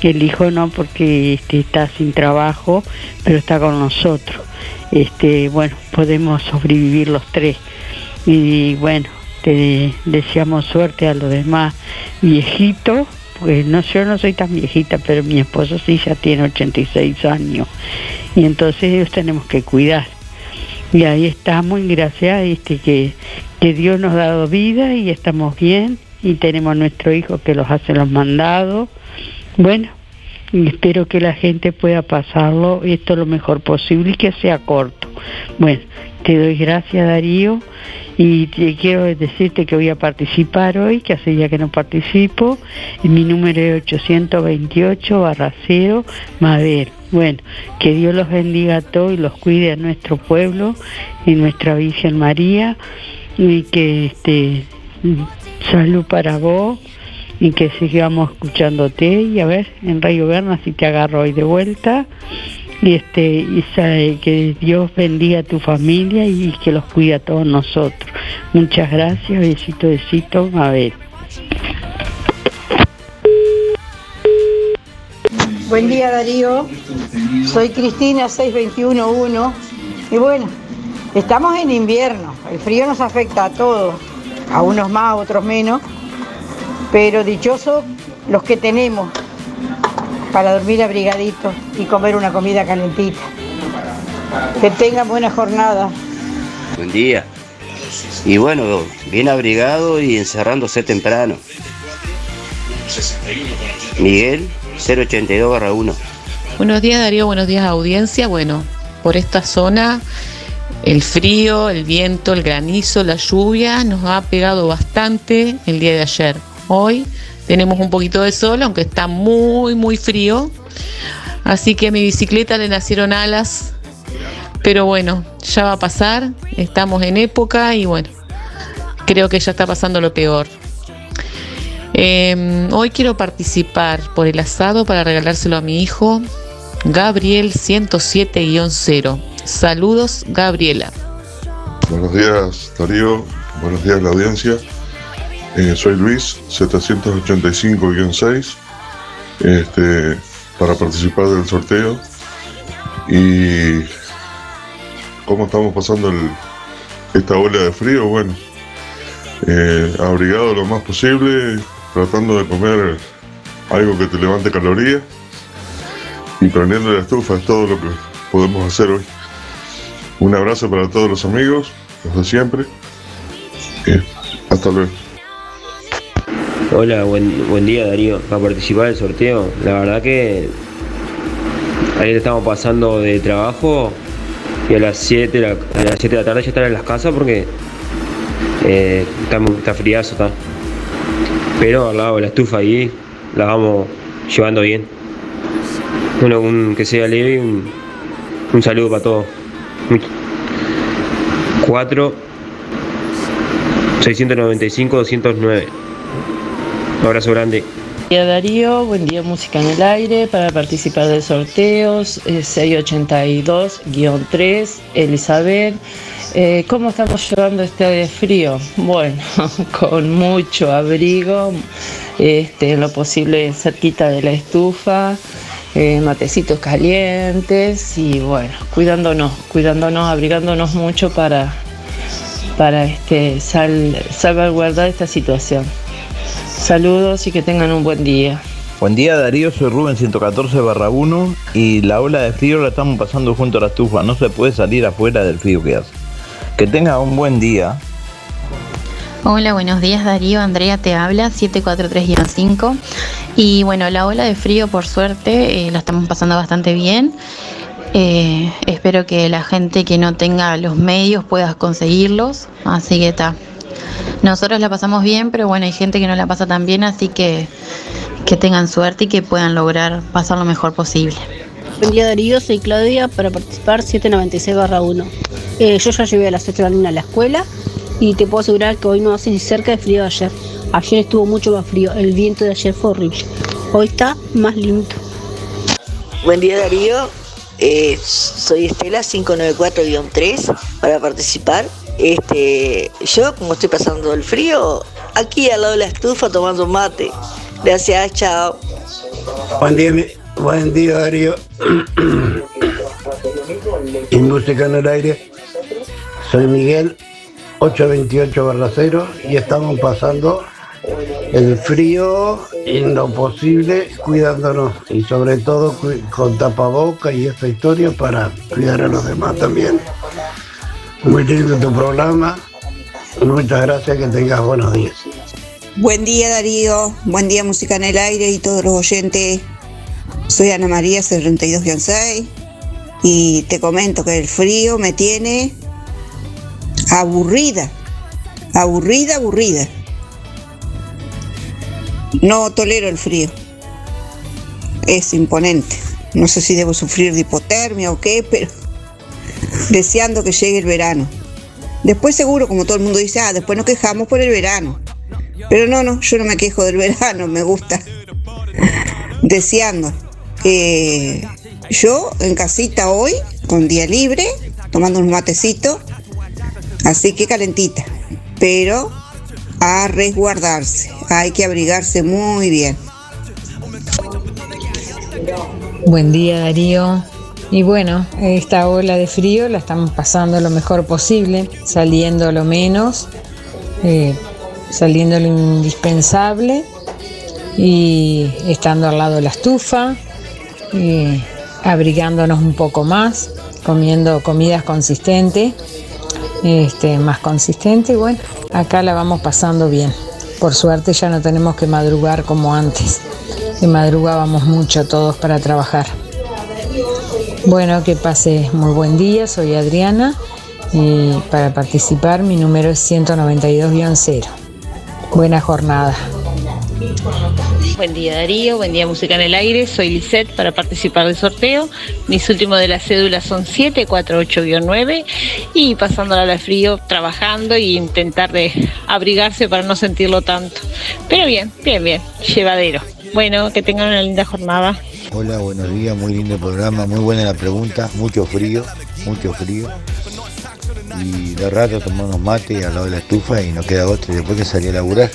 El hijo no porque este, está sin trabajo, pero está con nosotros. Este, bueno, podemos sobrevivir los tres. Y bueno, te deseamos suerte a los demás viejitos pues no, yo no soy tan viejita, pero mi esposo sí ya tiene 86 años. Y entonces ellos tenemos que cuidar. Y ahí estamos, y gracias este, que, que Dios nos ha dado vida y estamos bien. Y tenemos nuestro hijo que los hace los mandados. Bueno, espero que la gente pueda pasarlo esto lo mejor posible y que sea corto. Bueno, te doy gracias Darío y te quiero decirte que voy a participar hoy, que hace ya que no participo, y mi número es 828 barra 0 Maver. Bueno, que Dios los bendiga a todos y los cuide a nuestro pueblo y nuestra Virgen María y que este salud para vos y que sigamos escuchándote y a ver en Rayo Berna si te agarro hoy de vuelta. Y este y sabe que Dios bendiga a tu familia y que los cuide a todos nosotros. Muchas gracias besito besito a ver Buen día Darío, soy Cristina 6211 y bueno, estamos en invierno, el frío nos afecta a todos, a unos más, a otros menos, pero dichosos los que tenemos para dormir abrigaditos y comer una comida calentita. Que tengan buena jornada. Buen día. Y bueno, bien abrigado y encerrándose temprano. Miguel, 082 1. Buenos días Darío, buenos días audiencia. Bueno, por esta zona el frío, el viento, el granizo, la lluvia nos ha pegado bastante el día de ayer. Hoy tenemos un poquito de sol, aunque está muy, muy frío. Así que a mi bicicleta le nacieron alas. Pero bueno, ya va a pasar. Estamos en época y bueno, creo que ya está pasando lo peor. Eh, hoy quiero participar por el asado para regalárselo a mi hijo, Gabriel 107-0. Saludos, Gabriela. Buenos días, Darío. Buenos días, la audiencia. Eh, soy Luis, 785-6, este, para participar del sorteo. Y cómo estamos pasando el- esta ola de frío, bueno, eh, abrigado lo más posible, tratando de comer algo que te levante calorías y prendiendo la estufa, es todo lo que podemos hacer hoy. Un abrazo para todos los amigos, los de siempre. Eh, hasta luego. Hola, buen, buen día Darío. Para participar del sorteo, la verdad que ayer estamos pasando de trabajo y a las 7 de la, a las 7 de la tarde ya estar en las casas porque eh, está, está friazo. Está. Pero al lado la estufa ahí la vamos llevando bien. Bueno, un- que sea leve un saludo para todos. 4 695 209. Un abrazo grande. Buen día Darío, buen día Música en el Aire para participar de sorteos, eh, 682-3, Elizabeth, Eh, ¿Cómo estamos llevando este frío? Bueno, con mucho abrigo, este, lo posible cerquita de la estufa, eh, matecitos calientes y bueno, cuidándonos, cuidándonos, abrigándonos mucho para, para este, sal- salvaguardar esta situación. Saludos y que tengan un buen día. Buen día Darío, soy Rubén 114 barra 1 y la ola de frío la estamos pasando junto a la estufa, no se puede salir afuera del frío que hace. Que tenga un buen día. Hola, buenos días Darío, Andrea te habla, 743-5. Y bueno, la ola de frío por suerte eh, la estamos pasando bastante bien. Eh, espero que la gente que no tenga los medios pueda conseguirlos, así que está. Nosotros la pasamos bien, pero bueno, hay gente que no la pasa tan bien, así que que tengan suerte y que puedan lograr pasar lo mejor posible. Buen día Darío, soy Claudia para participar 796-1. Eh, yo ya llevé a las 8 de la mañana a la escuela y te puedo asegurar que hoy no hace ni cerca de frío de ayer. Ayer estuvo mucho más frío, el viento de ayer fue horrible. Hoy está más lindo. Buen día Darío, Eh, soy Estela 594-3 para participar. Este, yo como estoy pasando el frío, aquí al lado de la estufa tomando mate. Gracias, chao. Buen día, mi- buen día Darío. y música en el aire. Soy Miguel, 828 0 y estamos pasando el frío en lo posible cuidándonos y sobre todo con tapaboca y esta historia para cuidar a los demás también. Muy lindo tu programa. Muchas gracias, que tengas buenos días. Buen día Darío, buen día Música en el Aire y todos los oyentes. Soy Ana María 72-6 y te comento que el frío me tiene aburrida, aburrida, aburrida. No tolero el frío, es imponente. No sé si debo sufrir de hipotermia o qué, pero deseando que llegue el verano. Después seguro, como todo el mundo dice, ah, después nos quejamos por el verano. Pero no, no, yo no me quejo del verano, me gusta. Deseando. Eh, yo en casita hoy, con día libre, tomando un matecito, así que calentita. Pero a resguardarse, hay que abrigarse muy bien. Buen día Darío. Y bueno, esta ola de frío la estamos pasando lo mejor posible, saliendo lo menos, eh, saliendo lo indispensable y estando al lado de la estufa, abrigándonos un poco más, comiendo comidas consistentes, este, más consistente. Y bueno, acá la vamos pasando bien. Por suerte ya no tenemos que madrugar como antes, que madrugábamos mucho todos para trabajar. Bueno, que pase muy buen día, soy Adriana y para participar mi número es 192-0. Buena jornada. Buen día Darío, buen día Música en el Aire, soy Lisette para participar del sorteo. Mis últimos de las cédulas son 748-9 y pasándola al frío, trabajando e intentar de abrigarse para no sentirlo tanto. Pero bien, bien, bien, llevadero. Bueno, que tengan una linda jornada. Hola, buenos días, muy lindo programa, muy buena la pregunta, mucho frío, mucho frío. Y de rato tomamos mate al lado de la estufa y no queda otro y después que salí a laburar.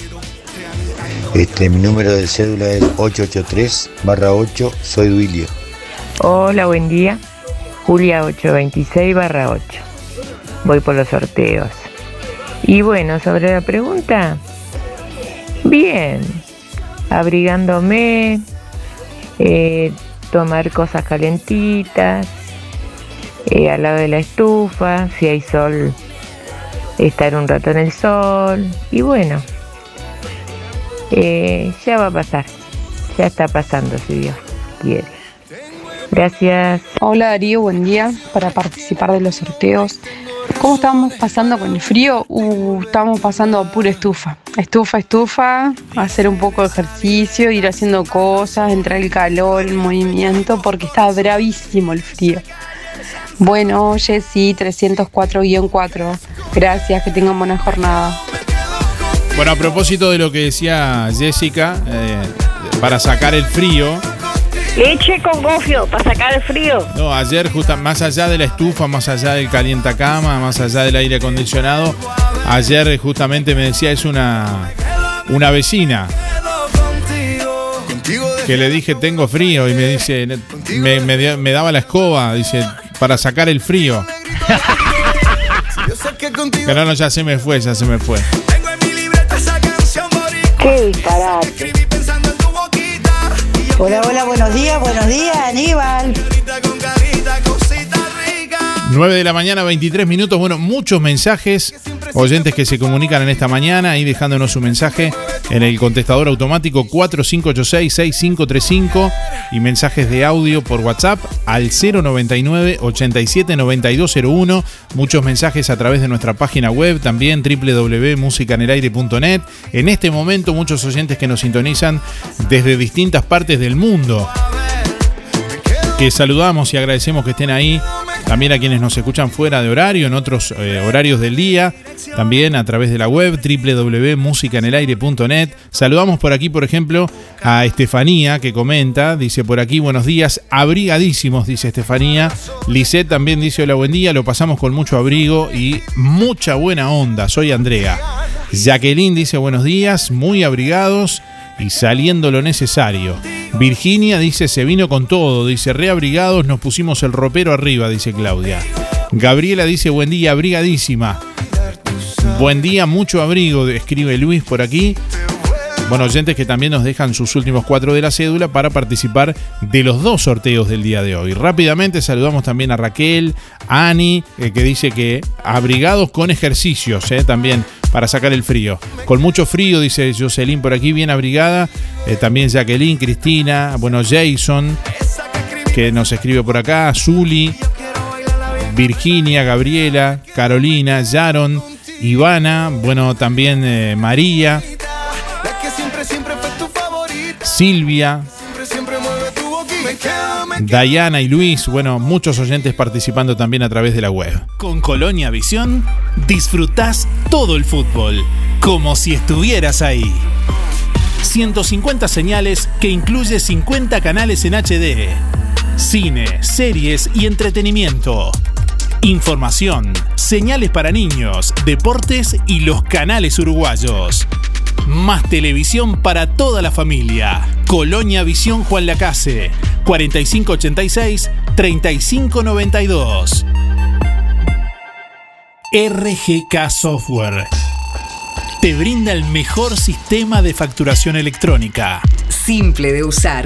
Este, mi número de cédula es 883 8, soy Duilio. Hola, buen día. Julia 826 barra 8. Voy por los sorteos. Y bueno, sobre la pregunta, bien, abrigándome, eh, tomar cosas calentitas, eh, al lado de la estufa, si hay sol, estar un rato en el sol. Y bueno, eh, ya va a pasar, ya está pasando si Dios quiere. Gracias. Hola Darío, buen día para participar de los sorteos. ¿Cómo estamos pasando con el frío? Uh, estamos pasando a pura estufa. Estufa, estufa, hacer un poco de ejercicio, ir haciendo cosas, entrar el calor, el movimiento, porque está bravísimo el frío. Bueno, Jessy, 304-4. Gracias, que tengan buena jornada. Bueno, a propósito de lo que decía Jessica, eh, para sacar el frío, Leche con gofio para sacar el frío. No, ayer, justa, más allá de la estufa, más allá del calientacama, más allá del aire acondicionado, ayer justamente me decía, es una, una vecina que le dije tengo frío y me dice, me, me daba la escoba, dice, para sacar el frío. Pero no, ya se me fue, ya se me fue. Qué disparate. Hola, hola, buenos días, buenos días, Aníbal. 9 de la mañana, 23 minutos. Bueno, muchos mensajes, oyentes que se comunican en esta mañana y dejándonos su mensaje en el contestador automático 4586-6535 y mensajes de audio por WhatsApp al 099-879201. Muchos mensajes a través de nuestra página web, también www.musicanelaire.net. En este momento, muchos oyentes que nos sintonizan desde distintas partes del mundo que saludamos y agradecemos que estén ahí. También a quienes nos escuchan fuera de horario, en otros eh, horarios del día. También a través de la web www.musicanelaire.net. Saludamos por aquí, por ejemplo, a Estefanía que comenta. Dice por aquí, buenos días, abrigadísimos, dice Estefanía. Lisette también dice hola, buen día. Lo pasamos con mucho abrigo y mucha buena onda. Soy Andrea. Jacqueline dice buenos días, muy abrigados y saliendo lo necesario. Virginia dice se vino con todo, dice reabrigados, nos pusimos el ropero arriba, dice Claudia. Gabriela dice buen día, abrigadísima. Buen día, mucho abrigo, escribe Luis por aquí. Bueno, oyentes que también nos dejan sus últimos cuatro de la cédula para participar de los dos sorteos del día de hoy. Rápidamente saludamos también a Raquel, Ani, eh, que dice que abrigados con ejercicios, eh, también para sacar el frío. Con mucho frío, dice Jocelyn por aquí, bien abrigada. Eh, también Jacqueline, Cristina, bueno, Jason, que nos escribe por acá, Zuli, Virginia, Gabriela, Carolina, Yaron, Ivana, bueno, también eh, María, Silvia, Dayana y Luis, bueno, muchos oyentes participando también a través de la web. Con Colonia Visión disfrutás todo el fútbol, como si estuvieras ahí. 150 señales que incluye 50 canales en HD. Cine, series y entretenimiento. Información, señales para niños, deportes y los canales uruguayos. Más televisión para toda la familia. Colonia Visión Juan Lacase, 4586-3592. RGK Software. Te brinda el mejor sistema de facturación electrónica. Simple de usar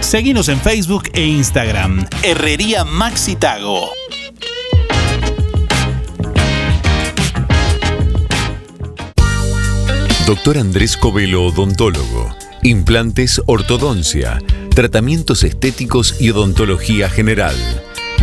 Seguinos en Facebook e Instagram. Herrería Maxi Tago. Doctor Andrés Covelo Odontólogo. Implantes, ortodoncia, tratamientos estéticos y odontología general.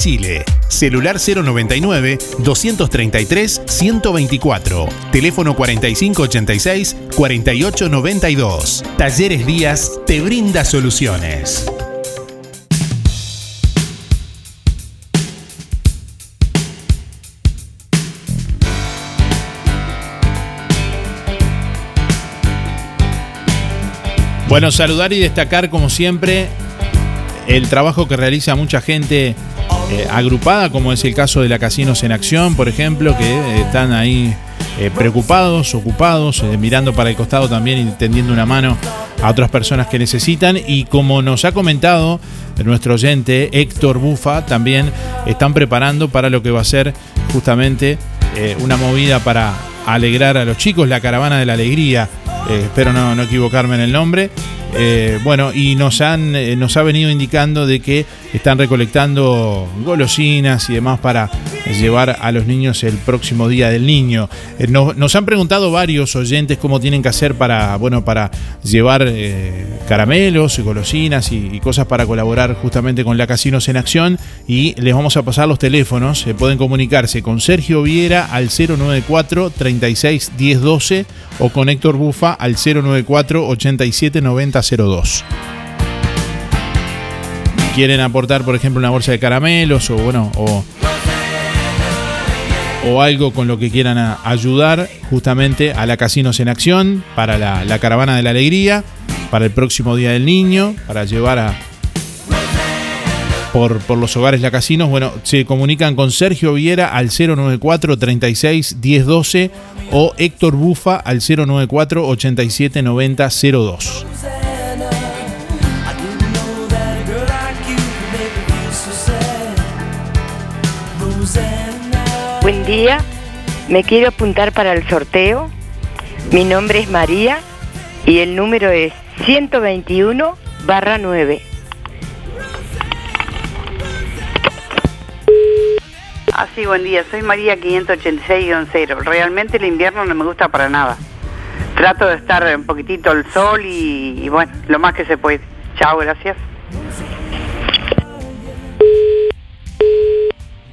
Chile. Celular 099 233 124. Teléfono 4586 4892. Talleres Díaz te brinda soluciones. Bueno, saludar y destacar como siempre el trabajo que realiza mucha gente eh, agrupada, como es el caso de la Casinos en Acción, por ejemplo, que eh, están ahí eh, preocupados, ocupados, mirando para el costado también y tendiendo una mano a otras personas que necesitan. Y como nos ha comentado nuestro oyente Héctor Bufa, también están preparando para lo que va a ser justamente una movida para alegrar a los chicos, la caravana de la alegría. Espero no, no equivocarme en el nombre. Eh, bueno, y nos han eh, nos ha venido indicando de que están recolectando golosinas y demás para llevar a los niños el próximo día del niño. Eh, nos, han preguntado varios oyentes cómo tienen que hacer para bueno para llevar caramelos y golosinas y, cosas para colaborar justamente con la Casinos en Acción y les vamos a pasar los teléfonos. Pueden comunicarse con Sergio Viera al 094 36 10 12 o con Héctor Bufa al 094 87 90 02 quieren aportar, por ejemplo, una bolsa de caramelos o bueno, o, o algo con lo que quieran ayudar justamente a la Casinos en Acción para la, caravana de la alegría, para el próximo Día del Niño, para llevar a por, por los hogares la Casinos, bueno, se comunican con Sergio Viera al 094 36 10 12 o Héctor Bufa al 094 87 90 02. Buen día, me quiero apuntar para el sorteo. Mi nombre es María y el número es 121 barra 9. Ah, sí, buen día. Soy María 586-0. Realmente el invierno no me gusta para nada. Trato de estar un poquitito al sol y, y bueno, lo más que se puede. Chao, gracias.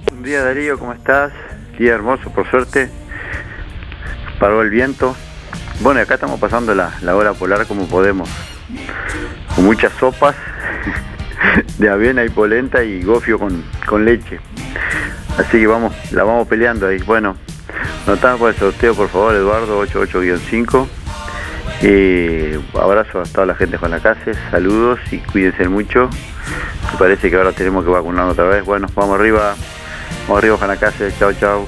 Buen día Darío, ¿cómo estás? Día hermoso, por suerte. Paró el viento. Bueno, acá estamos pasando la, hora polar como podemos. Con muchas sopas de avena y polenta y gofio con, con leche. Así que vamos, la vamos peleando ahí. Bueno, notamos por el sorteo, por favor, Eduardo 88-5. Eh, abrazo a toda la gente con la casa, saludos y cuídense mucho. Parece que ahora tenemos que vacunarnos otra vez. Bueno, vamos arriba, la casa, chao, chao.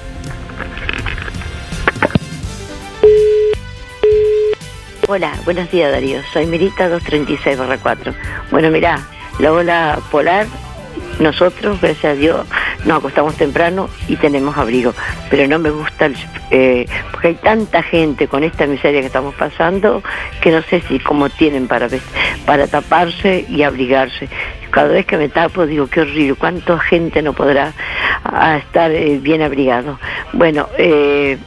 Hola, buenos días Darío. Soy Mirita 236 4. Bueno, mirá, la ola polar, nosotros, gracias a Dios, nos acostamos temprano y tenemos abrigo. Pero no me gusta, el- eh, porque hay tanta gente con esta miseria que estamos pasando que no sé si cómo tienen para, para taparse y abrigarse. Cada vez que me tapo digo, qué horrible, cuánta gente no podrá estar eh, bien abrigado. Bueno, eh,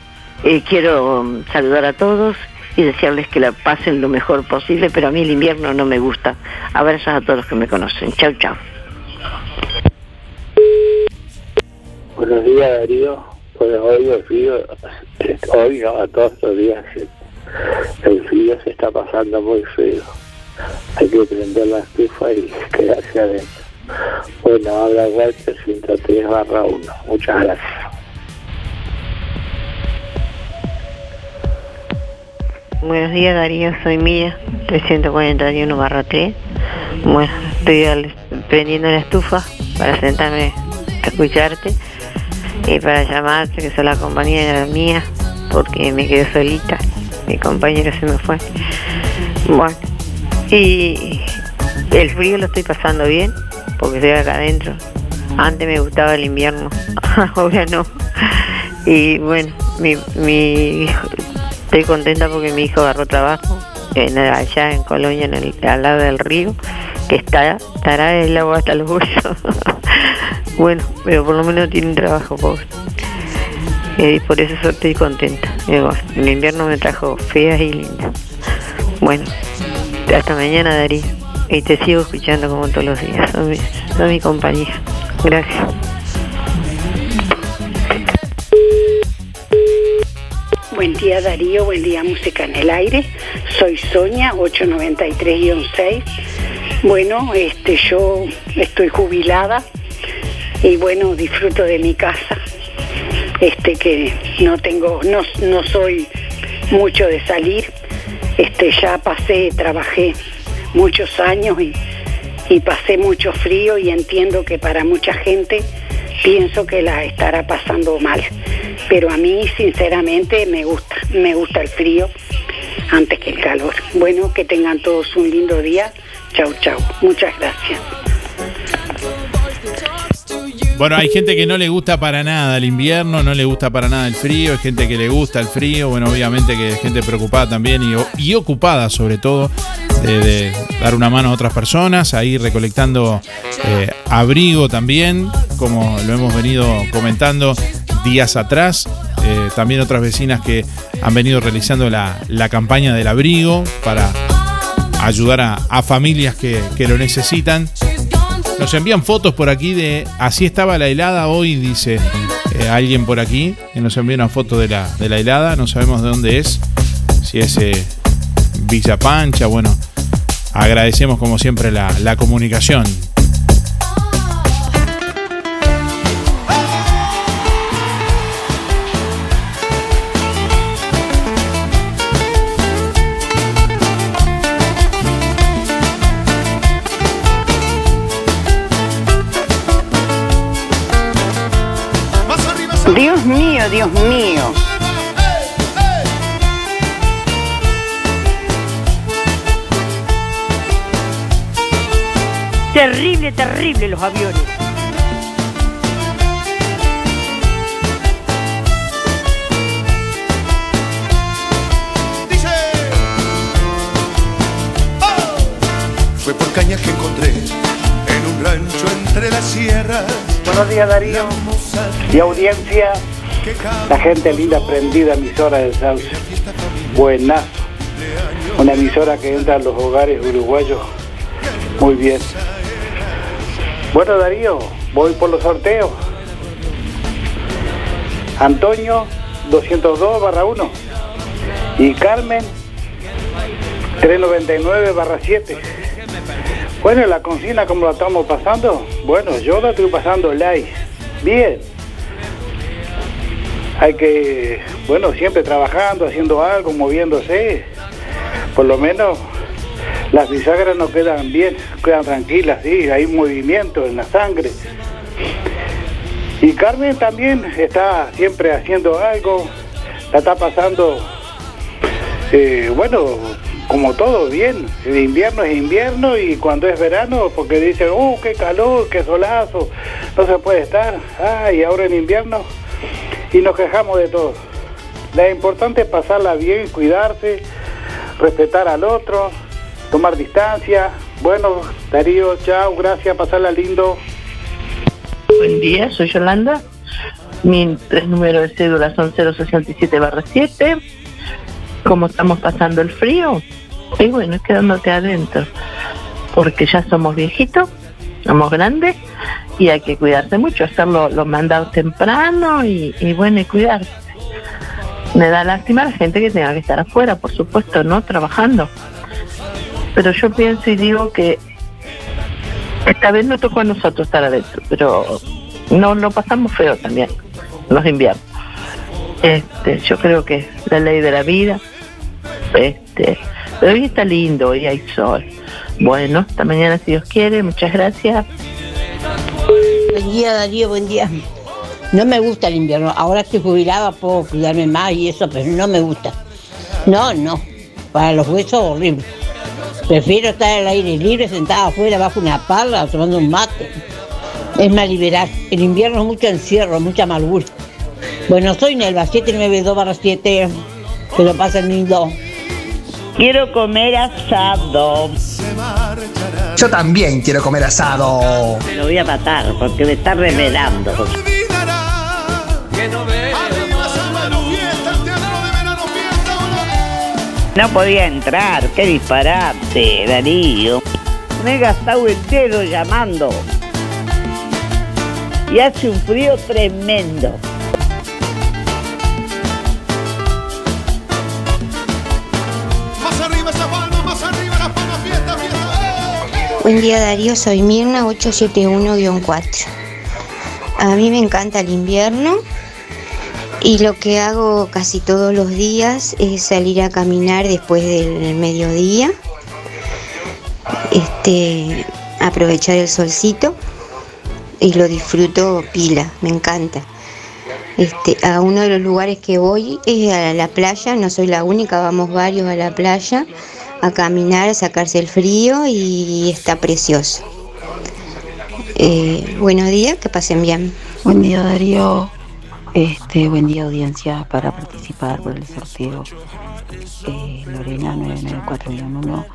quiero um, saludar a todos y desearles que la pasen lo mejor posible, pero a mí el invierno no me gusta. Abrazos a todos los que me conocen. Chau, chau. Buenos días, Darío. Pues hoy el frío, hoy no, a todos los días, el- frío se está pasando muy feo. Hay que prender la estufa y quedarse adentro. Bueno, habla Walter 103 barra 1. Muchas gracias. Buenos días, Darío. Soy Mía, 341 barra 3. Bueno, estoy prendiendo la estufa para sentarme a escucharte y para llamarte, que soy la compañera mía, porque me quedé solita. Mi compañero se me fue. Bueno, y el frío lo estoy pasando bien, porque estoy acá adentro, Antes me gustaba el invierno, ahora no. Y bueno, mi, mi, estoy contenta porque mi hijo agarró trabajo en, allá en Colonia, en el, al lado del río, que está, estará el agua hasta los huesos. bueno, pero por lo menos tiene un trabajo, pobre. Y por eso estoy contenta. El invierno me trajo feas y lindas. Bueno, hasta mañana Darío. Y te sigo escuchando como todos los días. Son mi, mi compañía. Gracias. Buen día Darío, buen día Música en el Aire. Soy Sonia, 893-6. Bueno, este, yo estoy jubilada y bueno, disfruto de mi casa. Este que no tengo, no, no soy mucho de salir. Este, ya pasé, trabajé muchos años y, y pasé mucho frío y entiendo que para mucha gente pienso que la estará pasando mal. Pero a mí sinceramente me gusta, me gusta el frío antes que el calor. Bueno, que tengan todos un lindo día. Chau, chau. Muchas gracias. Bueno, hay gente que no le gusta para nada el invierno, no le gusta para nada el frío, hay gente que le gusta el frío, bueno, obviamente que hay gente preocupada también y, y ocupada sobre todo de, dar una mano a otras personas, ahí recolectando eh, abrigo también, como lo hemos venido comentando días atrás. Eh, también otras vecinas que han venido realizando la, la campaña del abrigo para ayudar a, a familias que, que lo necesitan. Nos envían fotos por aquí de así estaba la helada hoy, dice eh, alguien por aquí, que nos envía una foto de la, de la helada, no sabemos de dónde es, si es eh, Villa Pancha, bueno, agradecemos como siempre la, la comunicación. Dios mío, Dios mío. Terrible, terrible los aviones. Fue por cañas que encontré en un rancho entre las sierras. Buenos días Darío y audiencia, la gente linda prendida emisora del Sauce. Buenazo. Una emisora que entra en los hogares uruguayos muy bien. Bueno Darío, voy por los sorteos. Antonio 202 barra 1 y Carmen 399 barra 7. Bueno, la consigna como la estamos pasando, bueno, yo la estoy pasando live. Bien. Hay que, bueno, siempre trabajando, haciendo algo, moviéndose. Por lo menos las bisagras no quedan bien, quedan tranquilas, sí, hay movimiento en la sangre. Y Carmen también está siempre haciendo algo, la está pasando, eh, bueno, como todo bien. El invierno es invierno y cuando es verano, porque dicen, oh, qué calor, qué solazo, no se puede estar. Ah, y ahora en invierno, y nos quejamos de todo. Lo importante es pasarla bien, cuidarse, respetar al otro, tomar distancia. Bueno, Darío, chao, gracias, pasarla lindo. Buen día, soy Yolanda. Mi tres números de cédula son 067 7. ¿Cómo estamos pasando el frío? Y bueno, es quedándote adentro. Porque ya somos viejitos, somos grandes y hay que cuidarse mucho, hacer lo- los mandados temprano y, y bueno, y cuidarse. Me da lástima la gente que tenga que estar afuera, por supuesto, ¿no? Trabajando. Pero yo pienso y digo que esta vez no tocó a nosotros estar adentro, pero no lo pasamos feo también, los inviernos. Este, yo creo que es la ley de la vida. Este, pero hoy está lindo, hoy hay sol. Bueno, hasta mañana si Dios quiere, muchas gracias. Buen día, Darío, buen día. No me gusta el invierno. Ahora estoy jubilada, puedo cuidarme más y eso, pero no me gusta. No, no. Para los huesos, horrible. Prefiero estar al aire libre, sentada afuera bajo una pala, tomando un mate. Es más liberal. El invierno es mucho encierro, mucha amargura. Bueno, soy Nelva, 792 7. Que lo pasen lindo. Quiero comer asado. Yo también quiero comer asado. Lo voy a matar porque me está revelando. No podía entrar, qué disparate, Darío. Me he gastado el dedo llamando. Y hace un frío tremendo. Buen día Darío, soy Mirna 871-4. A mí me encanta el invierno y lo que hago casi todos los días es salir a caminar después del mediodía, este, aprovechar el solcito y lo disfruto pila, me encanta. Este, a uno de los lugares que voy es a la playa, no soy la única, vamos varios a la playa a caminar, a sacarse el frío y está precioso. Eh, buenos días, que pasen bien. Buen día Darío, este, buen día audiencia para participar por el sorteo eh, Lorena 994-1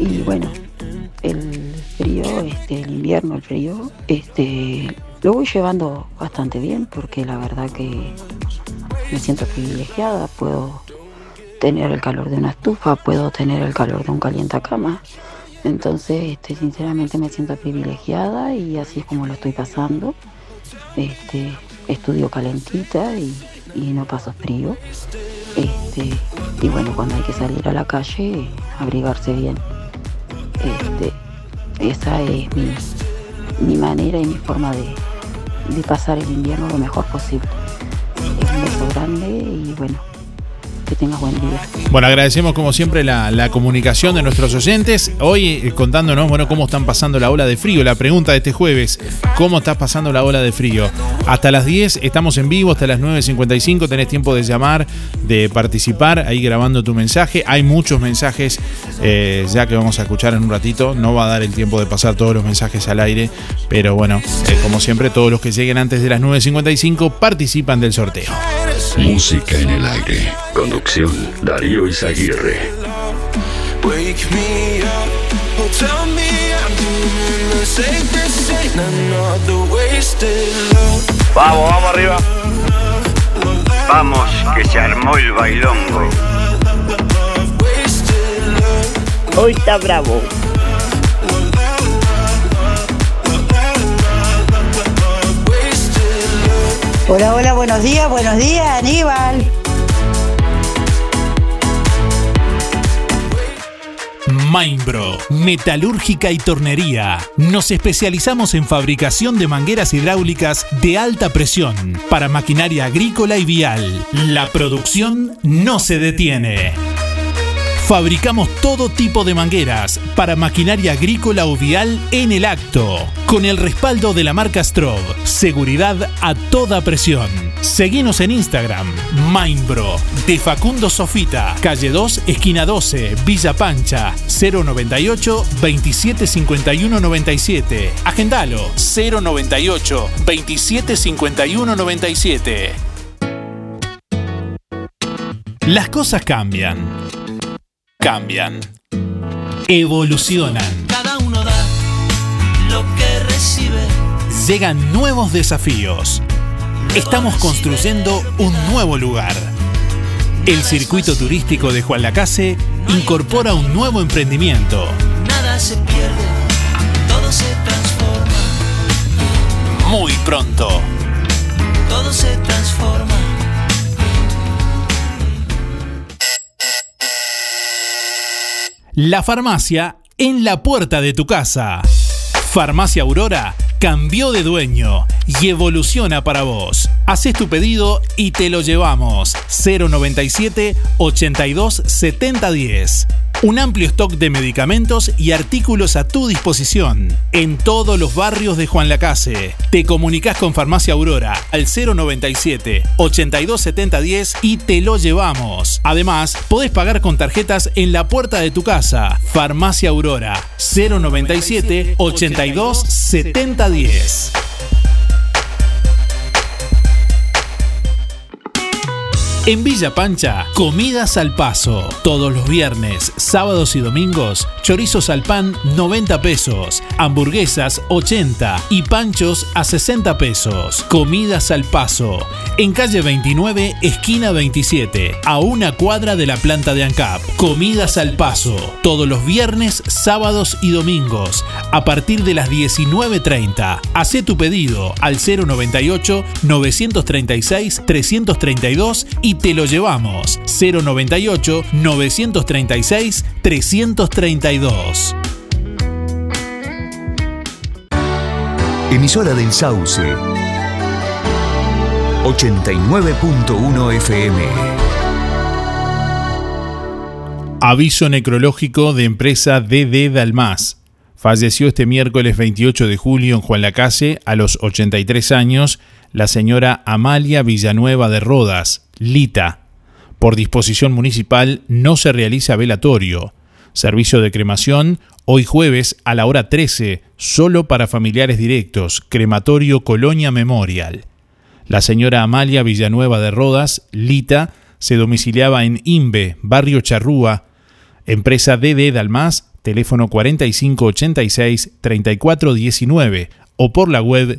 y bueno, el frío, este, el invierno, el frío, este, lo voy llevando bastante bien porque la verdad que me siento privilegiada, puedo tener el calor de una estufa, puedo tener el calor de un calientacama. Entonces, este, sinceramente me siento privilegiada y así es como lo estoy pasando. Este, estudio calentita y, no paso frío. Este, y bueno, cuando hay que salir a la calle, abrigarse bien. Este, esa es mi, mi manera y mi forma de, de pasar el invierno lo mejor posible. Un beso grande y bueno, que tengas buen día. Bueno, agradecemos como siempre la, comunicación de nuestros oyentes. Hoy eh, contándonos, bueno, cómo están pasando la ola de frío. La pregunta de este jueves, ¿cómo está pasando la ola de frío? Hasta las 10 estamos en vivo, hasta las 9.55 tenés tiempo de llamar, de participar, ahí grabando tu mensaje. Hay muchos mensajes eh, ya que vamos a escuchar en un ratito. No va a dar el tiempo de pasar todos los mensajes al aire, pero bueno, eh, como siempre, todos los que lleguen antes de las 9.55 participan del sorteo. Música en el aire. Conducción Darío Izaguirre. Wake me up, oh tell me I'm doing the safest ain't another wasted love. Vamos, vamos arriba. Vamos, que se armó el bailongo. Hoy está bravo. Hola, hola, buenos días, buenos días, Aníbal. Mainbro, metalúrgica y tornería. Nos especializamos en fabricación de mangueras hidráulicas de alta presión para maquinaria agrícola y vial. La producción no se detiene. Fabricamos todo tipo de mangueras para maquinaria agrícola o vial en el acto, con el respaldo de la marca Strob. Seguridad a toda presión. Seguinos en Instagram, Mainbro, de Facundo Sofita, calle 2, esquina 12, Villa Pancha, 098 2751 97. Agendalo, 098 2751 97. Las cosas cambian. Cambian. Evolucionan. Cada uno da lo que recibe. Llegan nuevos desafíos. Estamos construyendo un nuevo lugar. El circuito turístico de Juan Lacase incorpora un nuevo emprendimiento. Nada se pierde, todo se transforma, Muy pronto. todo se transforma. La farmacia en la puerta de tu casa. Farmacia Aurora cambió de dueño y evoluciona para vos. Haces tu pedido y te lo llevamos. 097 82 70 10. Un amplio stock de medicamentos y artículos a tu disposición en todos los barrios de Juan Lacase. Te comunicas con Farmacia Aurora al 097 827010 y te lo llevamos. Además, podés pagar con tarjetas en la puerta de tu casa. Farmacia Aurora 097 827010. En Villa Pancha, comidas al paso. Todos los viernes, sábados y domingos, chorizos al pan 90 pesos, hamburguesas 80 y panchos a 60 pesos. Comidas al paso. En calle 29, esquina 27, a una cuadra de la planta de ANCAP. Comidas al paso. Todos los viernes, sábados y domingos, a partir de las 19.30. Hacé tu pedido al 098 936 332 y te lo llevamos. 098 936 332. Emisora del Sauce. 89.1 FM. Aviso necrológico de empresa DD Dalmas. Falleció este miércoles 28 de julio en Juan Lacase a los 83 años la señora Amalia Villanueva de Rodas, Lita. Por disposición municipal no se realiza velatorio. Servicio de cremación hoy jueves a la hora 13, solo para familiares directos, Crematorio Colonia Memorial. La señora Amalia Villanueva de Rodas, Lita, se domiciliaba en Imbe, Barrio Charrúa, empresa DD Dalmas, teléfono 4586-3419 o por la web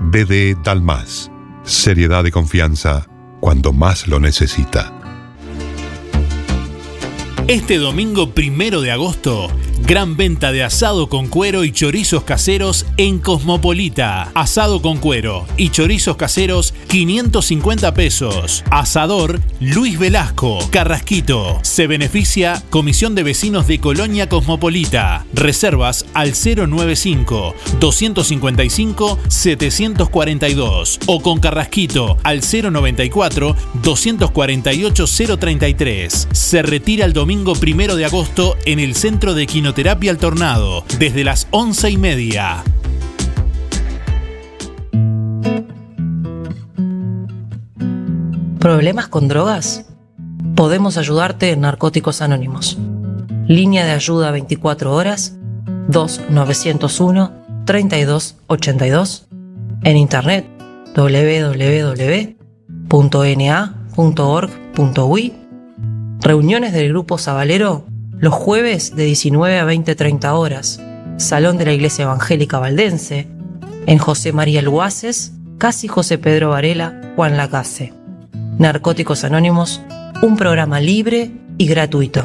DD Dalmas. Seriedad y confianza cuando más lo necesita. Este domingo primero de agosto, gran venta de asado con cuero y chorizos caseros en Cosmopolita. Asado con cuero y chorizos caseros, 550 pesos. Asador Luis Velasco, Carrasquito. Se beneficia Comisión de Vecinos de Colonia Cosmopolita. Reservas al 095-255-742 o con Carrasquito al 094-248-033. Se retira el domingo primero de agosto en el Centro de Quinoterapia al Tornado, desde las once y media. ¿Problemas con drogas? Podemos ayudarte en Narcóticos Anónimos. Línea de ayuda 24 horas 2901-3282. En internet www.na.org.uy Reuniones del Grupo Zabalero los jueves de 19 a 20-30 horas. Salón de la Iglesia Evangélica Valdense, en José María Luaces, casi José Pedro Varela, Juan Lacase. Narcóticos Anónimos, un programa libre y gratuito.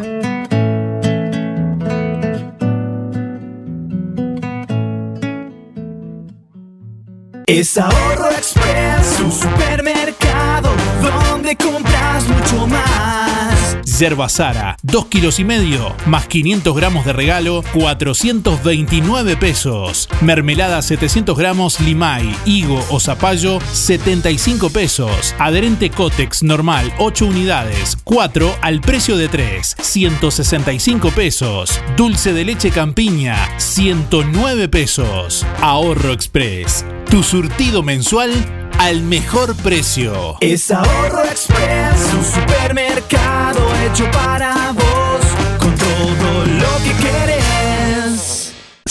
Es Ahorro Express, un supermercado donde compras mucho más. Yerba Sara, 2 kilos y medio, más 500 gramos de regalo, 429 pesos. Mermelada 700 gramos Limay, Higo o Zapallo, 75 pesos. Adherente Cotex normal, 8 unidades, 4 al precio de 3, 165 pesos. Dulce de leche Campiña, 109 pesos. Ahorro Express, tu surtido mensual al mejor precio. Es Ahorro Express, un supermercado hecho para vos,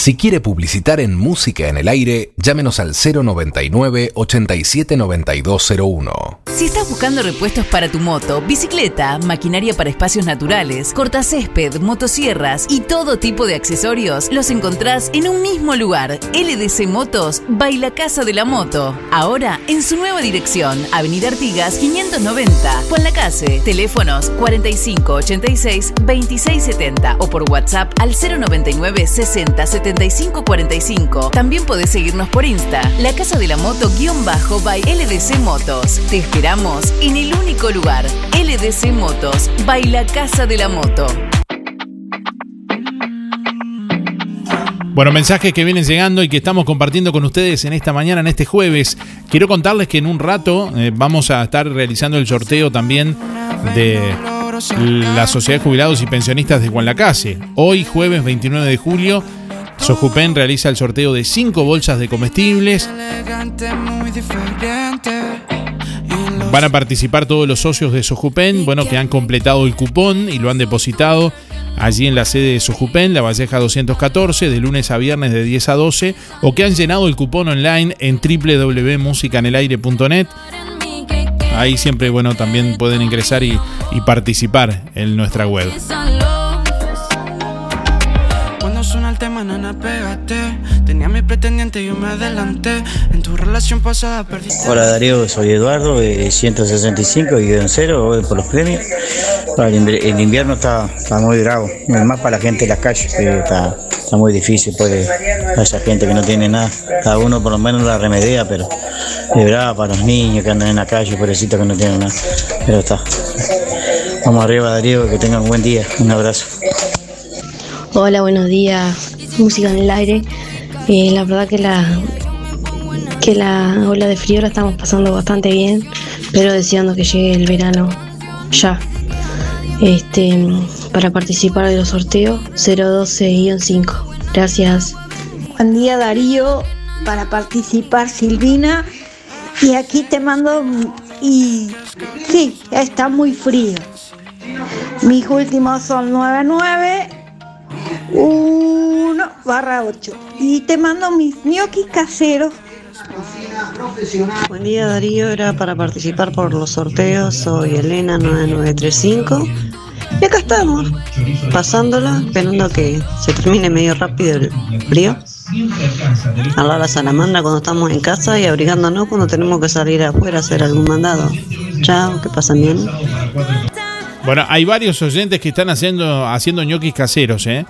Si quiere publicitar en Música en el Aire, llámenos al 099 879201. Si estás buscando repuestos para tu moto, bicicleta, maquinaria para espacios naturales, cortacésped, motosierras y todo tipo de accesorios, los encontrás en un mismo lugar. LDC Motos, Baila Casa de la Moto. Ahora en su nueva dirección, Avenida Artigas 590, Juan Lacase. Teléfonos 4586 2670 o por WhatsApp al 099 60 75 45. También podés seguirnos por Insta, La Casa de la Moto guion bajo by LDC Motos. Te esperamos en el único lugar, LDC Motos, by La Casa de la Moto. Bueno, mensajes que vienen llegando y que estamos compartiendo con ustedes en esta mañana, en este jueves. Quiero contarles que en un rato eh, vamos a estar realizando el sorteo también de la Sociedad de Jubilados y Pensionistas de Guanlacase. Hoy, jueves 29 de julio, Sojupen realiza el sorteo de 5 bolsas de comestibles. Van a participar todos los socios de Sojupen, bueno, que han completado el cupón y lo han depositado allí en la sede de Sojupen, La Valleja 214, de lunes a viernes de 10 a 12, o que han llenado el cupón online en www.musicanelaire.net. Ahí siempre, bueno, también pueden ingresar y, y participar en nuestra web. Hola Darío, soy Eduardo, de 165 y en cero, voy por los premios. El, invierno está, muy bravo, más para la gente de las calles, que está, muy difícil, pues, para esa gente que no tiene nada. Cada uno por lo menos la remedia, pero es bravo para los niños que andan en la calle, pobrecitos que no tienen nada. Pero está. Vamos arriba Darío, que tengan un buen día, un abrazo. Hola, buenos días. Música en el aire. Eh, la verdad que la que la ola de frío la estamos pasando bastante bien, pero deseando que llegue el verano ya. Este, para participar de los sorteos 012-5. Gracias. Buen día Darío, para participar Silvina y aquí te mando y sí, está muy frío. Mis últimos son 99 1 barra 8 y te mando mis ñoquis caseros. Buen día Darío, era para participar por los sorteos, soy Elena 9935 y acá estamos, pasándola, esperando que se termine medio rápido el frío. Hablar la salamandra cuando estamos en casa y abrigándonos cuando tenemos que salir afuera a hacer algún mandado. Chao, que pasen bien. Bueno, hay varios oyentes que están haciendo, haciendo ñoquis caseros, ¿eh?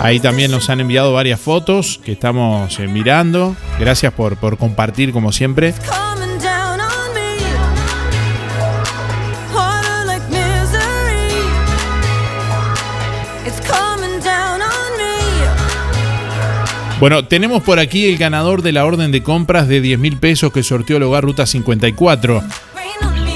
Ahí también nos han enviado varias fotos que estamos eh, mirando. Gracias por, por compartir, como siempre. Bueno, tenemos por aquí el ganador de la orden de compras de 10 mil pesos que sorteó el hogar Ruta 54.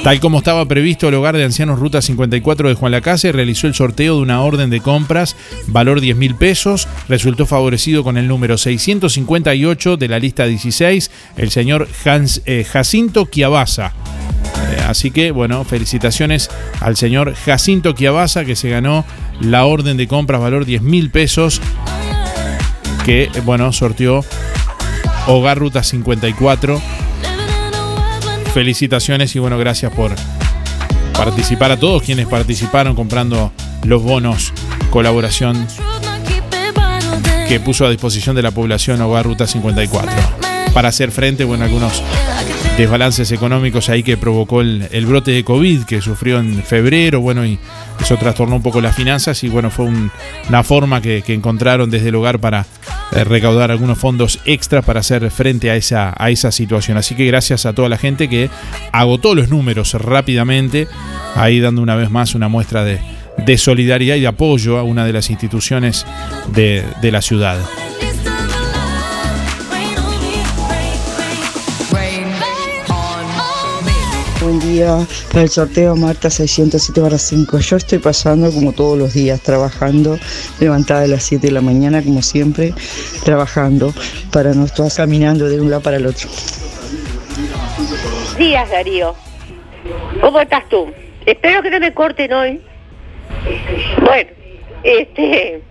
Tal como estaba previsto, el hogar de ancianos Ruta 54 de Juan Lacase realizó el sorteo de una orden de compras, valor 10 mil pesos. Resultó favorecido con el número 658 de la lista 16, el señor Hans, eh, Jacinto Chiavasa. Eh, así que, bueno, felicitaciones al señor Jacinto Chiavasa que se ganó la orden de compras, valor 10 mil pesos, que, bueno, sorteó Hogar Ruta 54 felicitaciones y bueno, gracias por participar a todos quienes participaron comprando los bonos colaboración que puso a disposición de la población Hogar Ruta 54 para hacer frente bueno, algunos desbalances económicos ahí que provocó el, brote de COVID que sufrió en febrero, bueno, y eso trastornó un poco las finanzas y bueno, fue un- una forma que, encontraron desde el hogar para eh, recaudar algunos fondos extra para hacer frente a esa, a esa situación. Así que gracias a toda la gente que agotó los números rápidamente, ahí dando una vez más una muestra de, de solidaridad y de apoyo a una de las instituciones de, de la ciudad. Buen día, para el sorteo Marta 607 barra 5. Yo estoy pasando como todos los días, trabajando, levantada a las 7 de la mañana, como siempre, trabajando para no estar caminando de un lado para el otro. días, Darío. ¿Cómo estás tú? Espero que no me corten hoy. Bueno, este,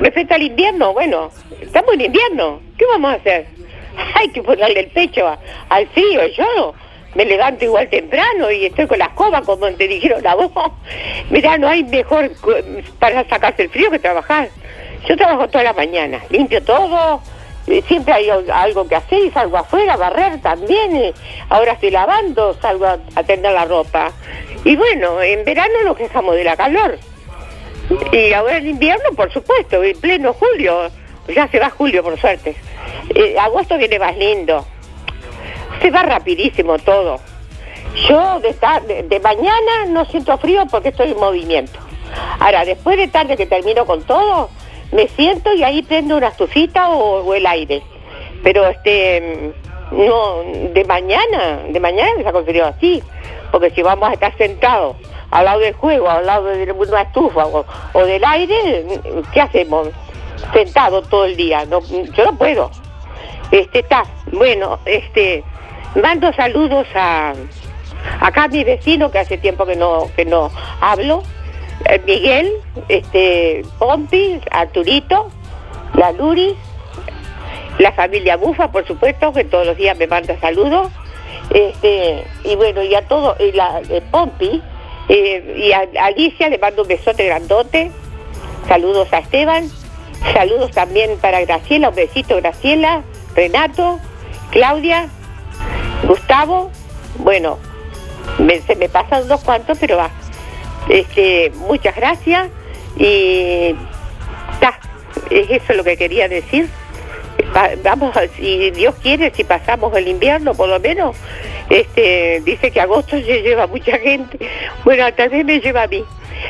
Respecto al invierno, bueno, estamos en invierno. ¿Qué vamos a hacer? Hay que ponerle el pecho a- al frío. Yo me levanto igual temprano y estoy con la escoba, como te dijeron a vos. Mirá, no hay mejor para sacarse el frío que trabajar. Yo trabajo toda la mañana, limpio todo, eh, siempre hay al- algo que hacer y salgo afuera a barrer también. eh, Ahora estoy lavando, salgo a, a tender la ropa. Y bueno, en verano nos quejamos de la calor. Y ahora en invierno, por supuesto, en pleno julio, ya se va julio por suerte. Eh, agosto viene más lindo. Se va rapidísimo todo. Yo de, de mañana no siento frío porque estoy en movimiento. Ahora, después de tarde que termino con todo, me siento y ahí prendo una estufita o, el aire. Pero este, no, de mañana, de mañana me saco frío así. Porque si vamos a estar sentados al lado del juego, al lado de una estufa o, o del aire, ¿qué hacemos? Sentado todo el día. No, yo no puedo. Este está, bueno, este, mando saludos a acá a mi vecino que hace tiempo que no, que no hablo, eh, Miguel, este, Pompi, Arturito, la Luri, la familia Bufa, por supuesto, que todos los días me manda saludos. Este, y bueno, y a todo, y la eh, Pompi, eh, y a, a Alicia le mando un besote grandote. Saludos a Esteban. Saludos también para Graciela, un besito Graciela, Renato, Claudia, Gustavo. Bueno, me- se me pasan unos cuantos, pero va. Este, muchas gracias y ta, es eso lo que quería decir. Va- Vamos, si Dios quiere, si pasamos el invierno, por lo menos, este, dice que agosto se lleva mucha gente. Bueno, tal vez me lleva a mí.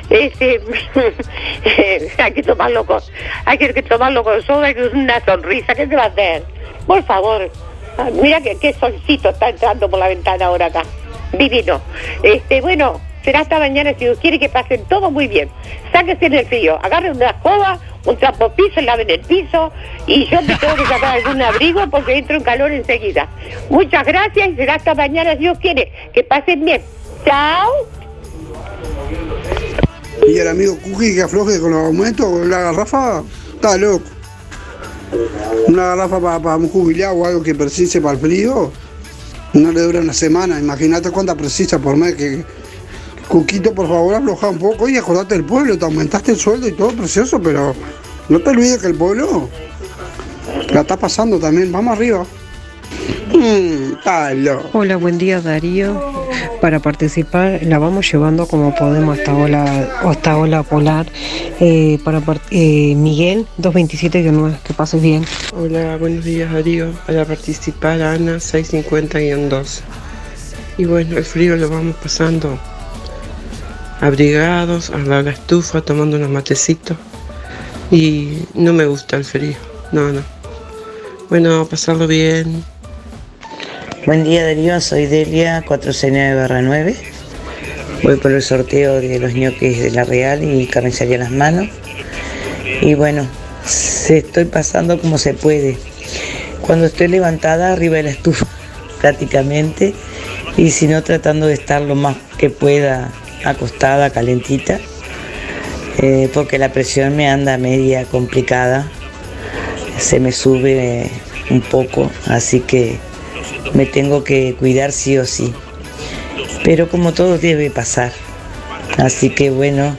Este, hay que tomarlo con, hay que tomarlo con soda y una sonrisa. ¿Qué se va a hacer? Por favor, Ah, mira que qué solcito está entrando por la ventana ahora acá. Divino. Este, bueno, será hasta mañana si Dios quiere que pasen todo muy bien. Sáquense en el frío, agarren una escoba, un trapo piso, laven el piso y yo me tengo que sacar algún abrigo porque entro en calor enseguida. Muchas gracias y será hasta mañana si Dios quiere. Que pasen bien. Chao. Y el amigo Cookie que afloje con los aumentos, con la garrafa, está loco. Una garrafa para un jubilado o algo que precise para el frío, no le dura una semana. Imagínate cuánta precisa por mes. Que, Cuquito, por favor, afloja un poco y acordate del pueblo. Te aumentaste el sueldo y todo precioso, pero no te olvides que el pueblo la está pasando también. Vamos arriba. Mm. Hola, buen día Darío. Para participar la vamos llevando como podemos esta ola, esta ola polar. Eh, para par- eh, Miguel 227-9, que pases bien. Hola, buenos días Darío. Para participar Ana 650-2. Y bueno, el frío lo vamos pasando abrigados, al lado de la estufa, tomando unos matecitos. Y no me gusta el frío, no, no. Bueno, pasarlo bien. Buen día Darío, soy Delia 469-9. Voy por el sorteo de los ñoquis de la Real y carnicería Las Manos. Y bueno, se estoy pasando como se puede. Cuando estoy levantada arriba de la estufa prácticamente y si no tratando de estar lo más que pueda acostada, calentita, eh, porque la presión me anda media complicada, se me sube un poco, así que me tengo que cuidar sí o sí. Pero como todo debe pasar. Así que bueno,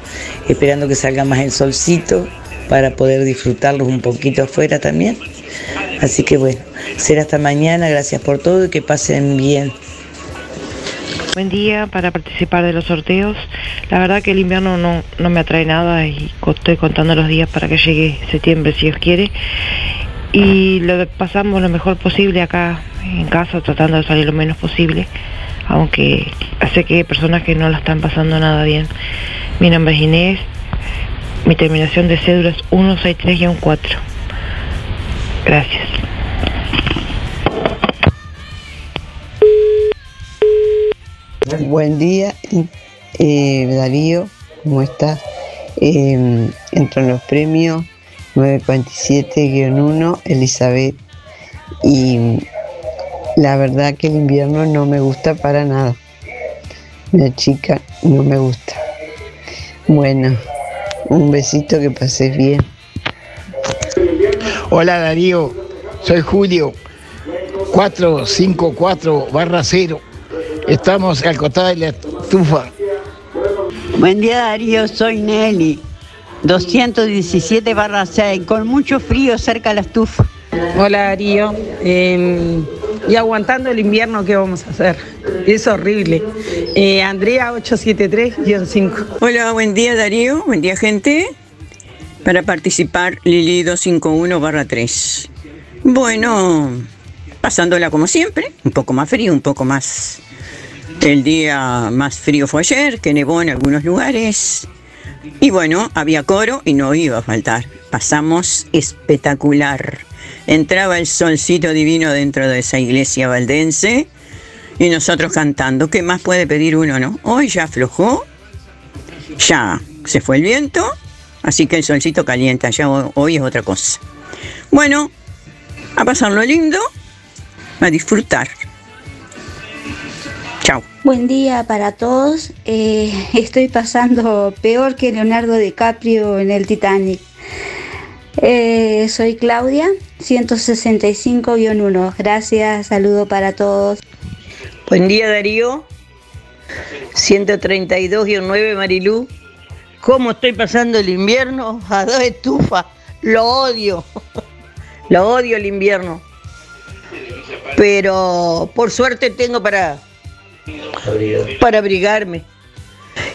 esperando que salga más el solcito para poder disfrutarlos un poquito afuera también. Así que bueno, será hasta mañana, gracias por todo y que pasen bien. Buen día para participar de los sorteos. La verdad que el invierno no, no me atrae nada y estoy contando los días para que llegue septiembre si Dios quiere. Y lo pasamos lo mejor posible acá en casa, tratando de salir lo menos posible, aunque sé que hay personas que no la están pasando nada bien. Mi nombre es Inés, mi terminación de cédula es 163-4. Gracias. Buen día, eh, Darío, ¿cómo estás? Eh, entran los premios 947-1, Elizabeth. Y la verdad que el invierno no me gusta para nada. La chica no me gusta. Bueno, un besito que pases bien. Hola Darío, soy Julio, 454 barra 0. Estamos al costado de la estufa. Buen día Darío, soy Nelly, 217 barra 6, con mucho frío cerca de la estufa. Hola Darío, eh, y aguantando el invierno, ¿qué vamos a hacer? Es horrible. Eh, Andrea 873-5. Hola, buen día Darío, buen día gente. Para participar, Lili 251 barra 3. Bueno, pasándola como siempre, un poco más frío, un poco más... El día más frío fue ayer, que nevó en algunos lugares. Y bueno, había coro y no iba a faltar. Pasamos espectacular. Entraba el solcito divino dentro de esa iglesia valdense y nosotros cantando. ¿Qué más puede pedir uno, no? Hoy ya aflojó, ya se fue el viento, así que el solcito calienta, ya ho- hoy es otra cosa. Bueno, a pasarlo lindo, a disfrutar. Buen día para todos. Eh, estoy pasando peor que Leonardo DiCaprio en el Titanic. Eh, soy Claudia, 165-1. Gracias, saludo para todos. Buen día Darío, 132-9 Marilú. ¿Cómo estoy pasando el invierno? A dos estufas. Lo odio. Lo odio el invierno. Pero por suerte tengo para, para abrigarme.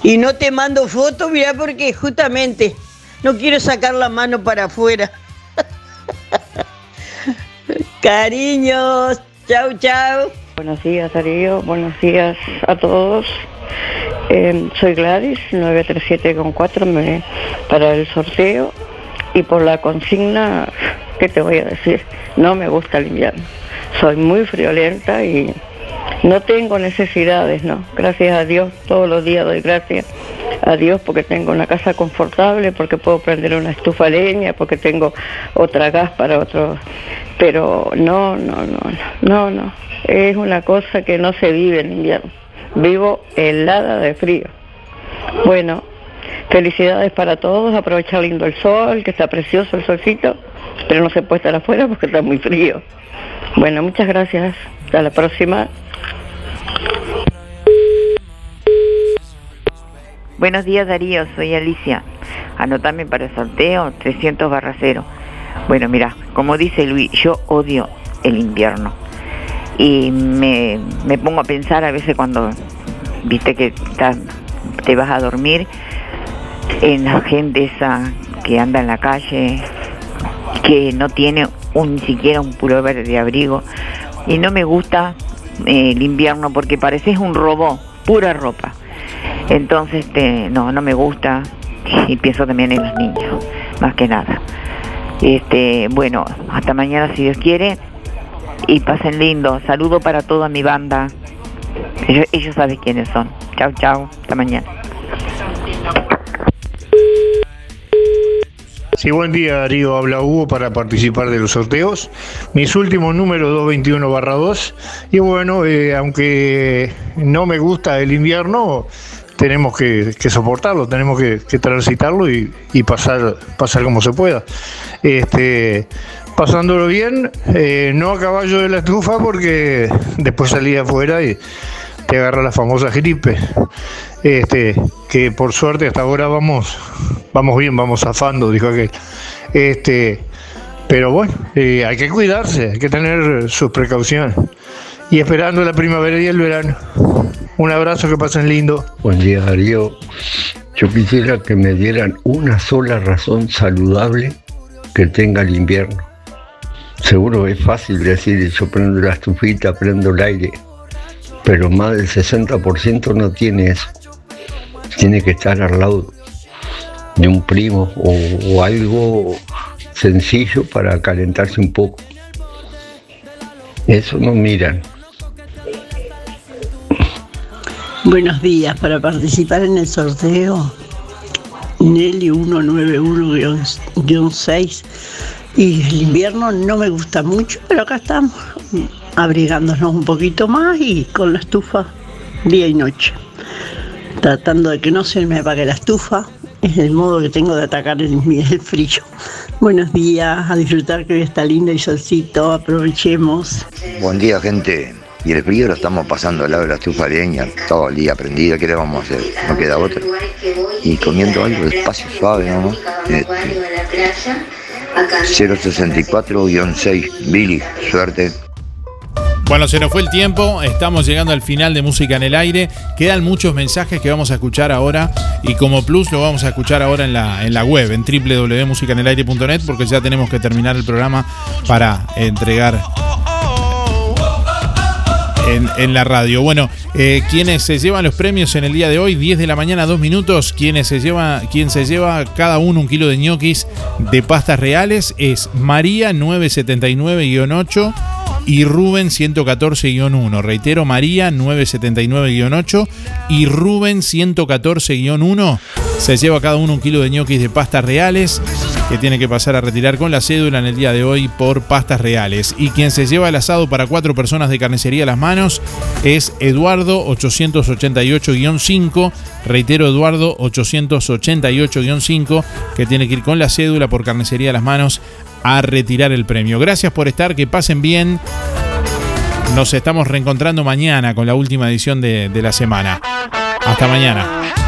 Y no te mando fotos, mira, porque justamente no quiero sacar la mano para afuera. Cariños, chau, chau. Buenos días Darío, buenos días a todos. Eh, soy Gladys, 937 me para el sorteo y por la consigna, ¿qué te voy a decir? No me gusta invierno. Soy muy friolenta y no tengo necesidades, ¿no? Gracias a Dios, todos los días doy gracias a Dios porque tengo una casa confortable, porque puedo prender una estufa leña, porque tengo otra gas para otro. Pero no, no, no, no, no. Es una cosa que no se vive en invierno. Vivo helada de frío. Bueno, felicidades para todos, aprovechar lindo el sol, que está precioso el solcito, pero no se puede estar afuera porque está muy frío. Bueno, muchas gracias. Hasta la próxima. Buenos días Darío, soy Alicia. Anotame para el sorteo 300 barra 0. Bueno, mira, como dice Luis, yo odio el invierno. Y me, me pongo a pensar a veces cuando, viste que te vas a dormir, en la gente esa que anda en la calle, que no tiene un, ni siquiera un pullover de abrigo. Y no me gusta eh, el invierno porque pareces un robot, pura ropa. Entonces, este, no, no me gusta y pienso también en los niños, más que nada. Este, bueno, hasta mañana si Dios quiere y pasen lindo. Saludo para toda mi banda. Ellos, ellos saben quiénes son. Chao, chao. Hasta mañana. Sí, buen día Darío, habla Hugo para participar de los sorteos. Mis últimos números 221 barra 2. Y bueno, eh, aunque no me gusta el invierno, tenemos que, soportarlo, tenemos que, transitarlo y, y pasar, pasar como se pueda. Este, pasándolo bien, eh, no a caballo de la estufa porque después salí afuera y te agarra la famosa gripe. Este, que por suerte hasta ahora vamos, vamos bien, vamos zafando, dijo aquel. Este, pero bueno, eh, hay que cuidarse, hay que tener sus precauciones. Y esperando la primavera y el verano. Un abrazo, que pasen lindo. Buen día Darío. Yo quisiera que me dieran una sola razón saludable que tenga el invierno. Seguro es fácil decir, yo prendo la estufita, prendo el aire, pero más del 60% no tiene eso. Tiene que estar al lado de un primo o, algo sencillo para calentarse un poco. Eso no miran. Buenos días, para participar en el sorteo, Nelly 191-6. Y el invierno no me gusta mucho, pero acá estamos, abrigándonos un poquito más y con la estufa día y noche. Tratando de que no se me apague la estufa es el modo que tengo de atacar el, el frío. Buenos días, a disfrutar que hoy está lindo y solcito, aprovechemos. Buen día, gente. Y el frío lo estamos pasando al lado de la estufa de leña, todo el día prendida, ¿qué le vamos a hacer? No queda otra. Y comiendo algo despacio, suave, ¿no? Este, 064-6, Billy, suerte. Bueno, se nos fue el tiempo, estamos llegando al final de Música en el Aire. Quedan muchos mensajes que vamos a escuchar ahora y como plus lo vamos a escuchar ahora en la, en la web, en www.musicanelaire.net, porque ya tenemos que terminar el programa para entregar en, en la radio. Bueno, eh, quienes se llevan los premios en el día de hoy, 10 de la mañana, 2 minutos, quienes se lleva, quien se lleva cada uno un kilo de ñoquis de pastas reales es María 979-8 y Rubén 114-1. Reitero, María 979-8 y Rubén 114-1 se lleva cada uno un kilo de ñoquis de pastas reales que tiene que pasar a retirar con la cédula en el día de hoy por pastas reales. Y quien se lleva el asado para cuatro personas de carnicería a las manos es Eduardo 888-5. Reitero, Eduardo 888-5, que tiene que ir con la cédula por carnicería a las manos a retirar el premio. Gracias por estar, que pasen bien. Nos estamos reencontrando mañana con la última edición de, de la semana. Hasta mañana.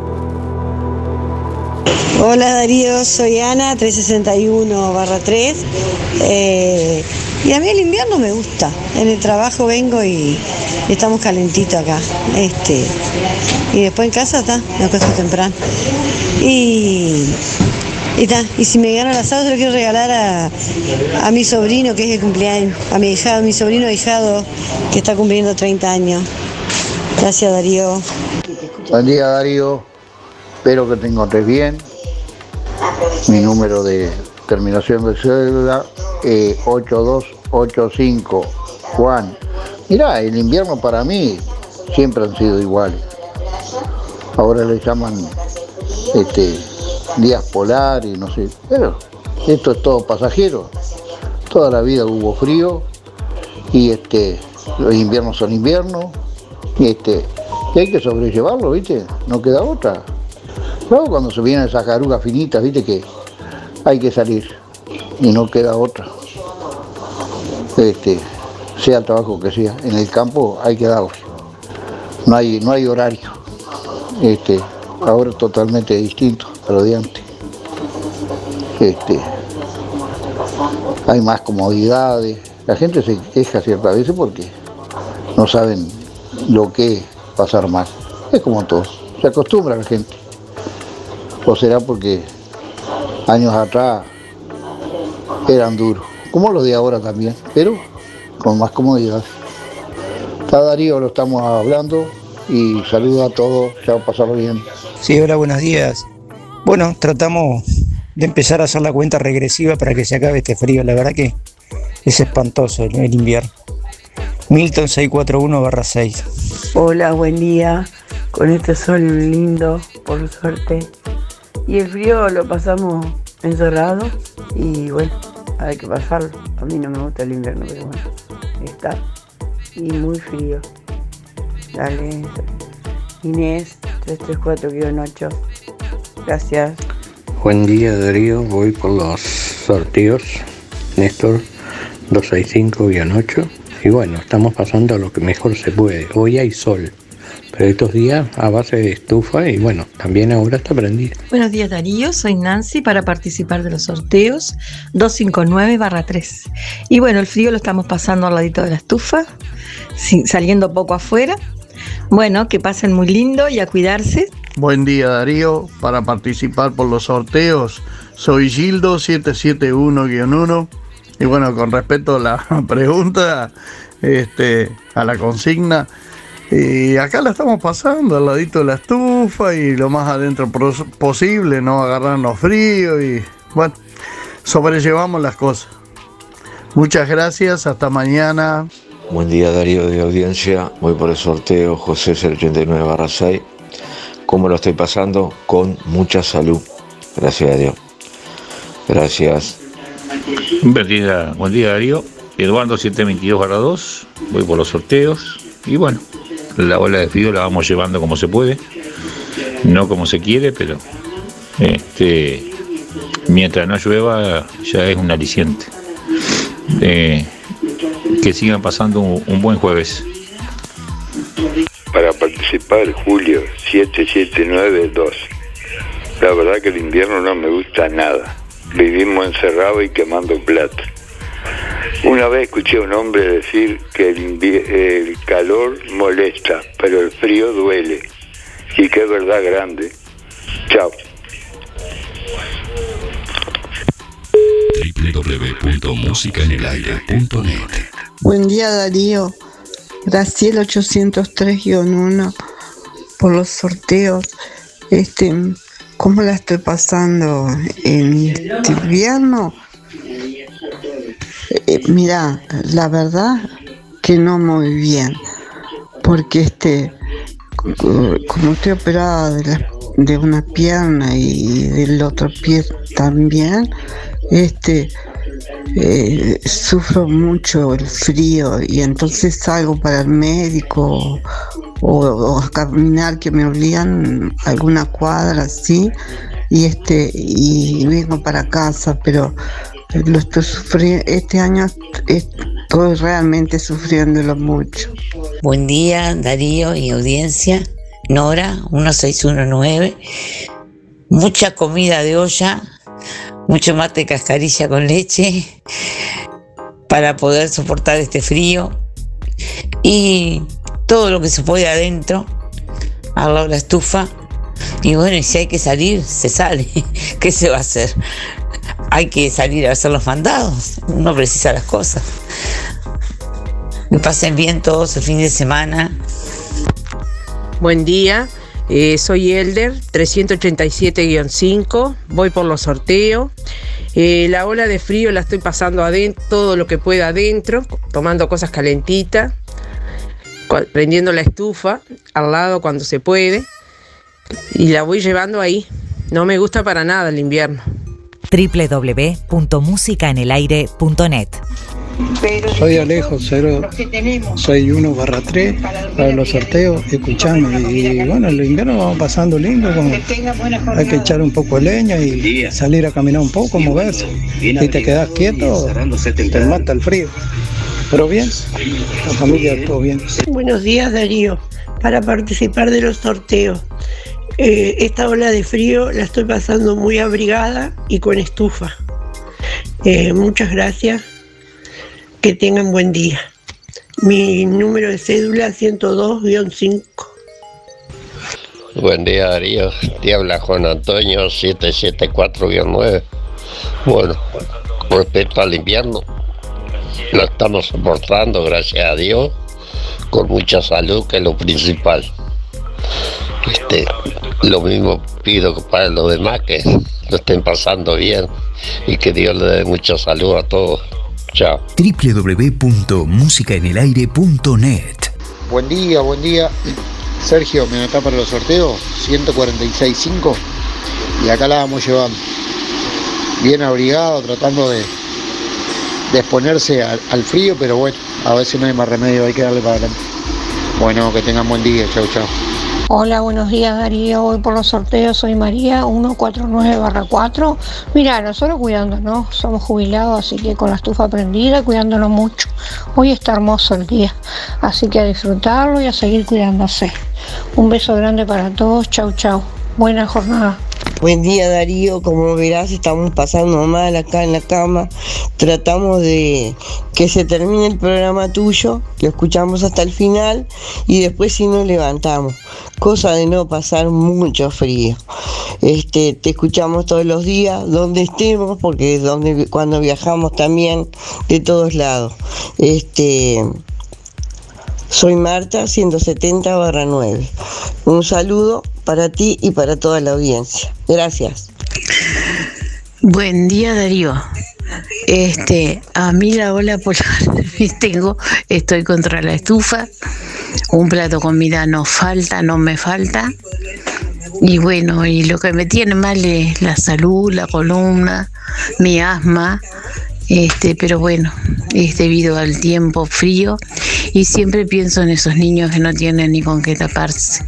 Hola Darío, soy Ana, 361 barra 3. Eh, y a mí el invierno me gusta. En el trabajo vengo y estamos calentitos acá. Este, y después en casa está, me acuesto temprano. Y, y si me gano el asado, se lo quiero regalar a, a mi sobrino, que es el cumpleaños, a mi hijado, mi sobrino hijado, que está cumpliendo 30 años. Gracias Darío. Buen día Darío, espero que te encontres bien. Mi número de terminación de cédula eh, 8285. Juan, mirá, el invierno para mí siempre han sido iguales. Ahora le llaman este, días polares, no sé, pero esto es todo pasajero. Toda la vida hubo frío y este, los inviernos son inviernos y este, y hay que sobrellevarlo, ¿viste? No queda otra. Luego cuando se vienen esas carugas finitas, ¿viste? Que hay que salir y no queda otra. Este, sea el trabajo que sea, en el campo hay que darle. No hay, no hay horario. Este, ahora totalmente distinto a lo de antes. Este, hay más comodidades. La gente se queja ciertas veces porque no saben lo que pasar mal. Es como todo. Se acostumbra la gente. O será porque años atrás eran duros. Como los de ahora también, pero con más comodidad. Está Darío, lo estamos hablando y saludo a todos, ya pasarlo bien. Sí, hola, buenos días. Bueno, tratamos de empezar a hacer la cuenta regresiva para que se acabe este frío. La verdad que es espantoso el, el invierno. Milton 641-6. Hola, buen día. Con este sol lindo, por suerte. Y el frío lo pasamos encerrado y bueno, hay que pasarlo. A mí no me gusta el invierno, pero bueno, está. Y muy frío. Dale, Inés, 334-8. Gracias. Buen día Darío, voy por los sorteos. Néstor 265-8. Y bueno, estamos pasando lo que mejor se puede. Hoy hay sol, pero estos días a base de estufa y bueno, también ahora está prendida. Buenos días Darío, soy Nancy para participar de los sorteos 259-3. Y bueno, el frío lo estamos pasando al ladito de la estufa, sin- saliendo poco afuera. Bueno, que pasen muy lindo y a cuidarse. Buen día Darío, para participar por los sorteos soy Gildo 771-1 y bueno, con respecto a la pregunta, este, a la consigna, y acá la estamos pasando al ladito de la estufa y lo más adentro posible, no agarrarnos frío y bueno, sobrellevamos las cosas. Muchas gracias, hasta mañana. Buen día Darío de audiencia, voy por el sorteo José 089 6 ¿Cómo lo estoy pasando? Con mucha salud. Gracias a Dios. Gracias. Buen día, buen día Darío. Eduardo 722 2. Voy por los sorteos. Y bueno, la ola de frío la vamos llevando como se puede. No como se quiere, pero este, mientras no llueva ya es un aliciente. Eh, que sigan pasando un, buen jueves. Para participar, Julio 7792. La verdad que el invierno no me gusta nada. Vivimos encerrados y quemando plata. Una vez escuché a un hombre decir que el, calor molesta, pero el frío duele. Y que es verdad grande. Chao. www.musicaenelaire.net Buen día Darío, Graciel 803-1 por los sorteos. Este, ¿Cómo la estoy pasando en este invierno? Eh, mira, la verdad que no muy bien, porque este, co- como estoy operada de, de una pierna y del otro pie también, este, eh, sufro mucho el frío y entonces salgo para el médico o, o a caminar que me obligan alguna cuadra así y este y vengo para casa pero lo estoy sufriendo este año estoy realmente sufriéndolo mucho Buen día, Darío y audiencia. Nora, 1619. Mucha comida de olla, mucho mate cascarilla con leche para poder soportar este frío. Y todo lo que se puede adentro, al lado de la estufa. Y bueno, si hay que salir, se sale. ¿Qué se va a hacer? Hay que salir a hacer los mandados. Uno precisa las cosas. Que pasen bien todos el fin de semana. Buen día, eh, soy Elder, 387-5, voy por los sorteos. Eh, la ola de frío la estoy pasando todo lo que pueda adentro, tomando cosas calentitas, prendiendo la estufa al lado cuando se puede y la voy llevando ahí. No me gusta para nada el invierno. www.musicaenelaire.net Soy Alejo 061 barra 3 para los sorteos, escuchame. Y bueno, el invierno vamos pasando lindo, hay que echar un poco de leña y salir a caminar un poco, moverse. Si te quedas quieto, te mata el frío. Pero bien, la familia todo bien. Buenos días Darío, para participar de los sorteos. Eh, esta ola de frío la estoy pasando muy abrigada y con estufa. Eh, muchas gracias, que tengan buen día. Mi número de cédula 102-5. Buen día Darío, te habla Juan Antonio 774-9. Bueno, respecto al invierno, lo estamos soportando, gracias a Dios, con mucha salud, que es lo principal. Este, lo mismo pido que para los demás que lo estén pasando bien y que Dios le dé mucha salud a todos. Chao. www.musicaenelaire.net Buen día, buen día. Sergio, me anotá para los sorteos, 146.5 y acá la vamos llevando. Bien abrigado, tratando de, de exponerse al, al frío, pero bueno, a veces no hay más remedio, hay que darle para adelante. Bueno, que tengan buen día, chau chau. Hola, buenos días Darío. Voy por los sorteos. Soy María 149-4. Mira, nosotros cuidándonos, somos jubilados, así que con la estufa prendida, cuidándonos mucho. Hoy está hermoso el día, así que a disfrutarlo y a seguir cuidándose. Un beso grande para todos. Chau, chau. Buena jornada. Buen día Darío, como verás estamos pasando mal acá en la cama. Tratamos de que se termine el programa tuyo, lo escuchamos hasta el final y después sí nos levantamos. Cosa de no pasar mucho frío. Este, te escuchamos todos los días, donde estemos, porque es donde cuando viajamos también de todos lados. Este, soy Marta, 170 barra 9. Un saludo para ti y para toda la audiencia. Gracias. Buen día Darío. Este, a mí la ola polar tengo, estoy contra la estufa, un plato de comida no falta, no me falta, y bueno, y lo que me tiene mal es la salud, la columna, mi asma, este, pero bueno, es debido al tiempo frío y siempre pienso en esos niños que no tienen ni con qué taparse.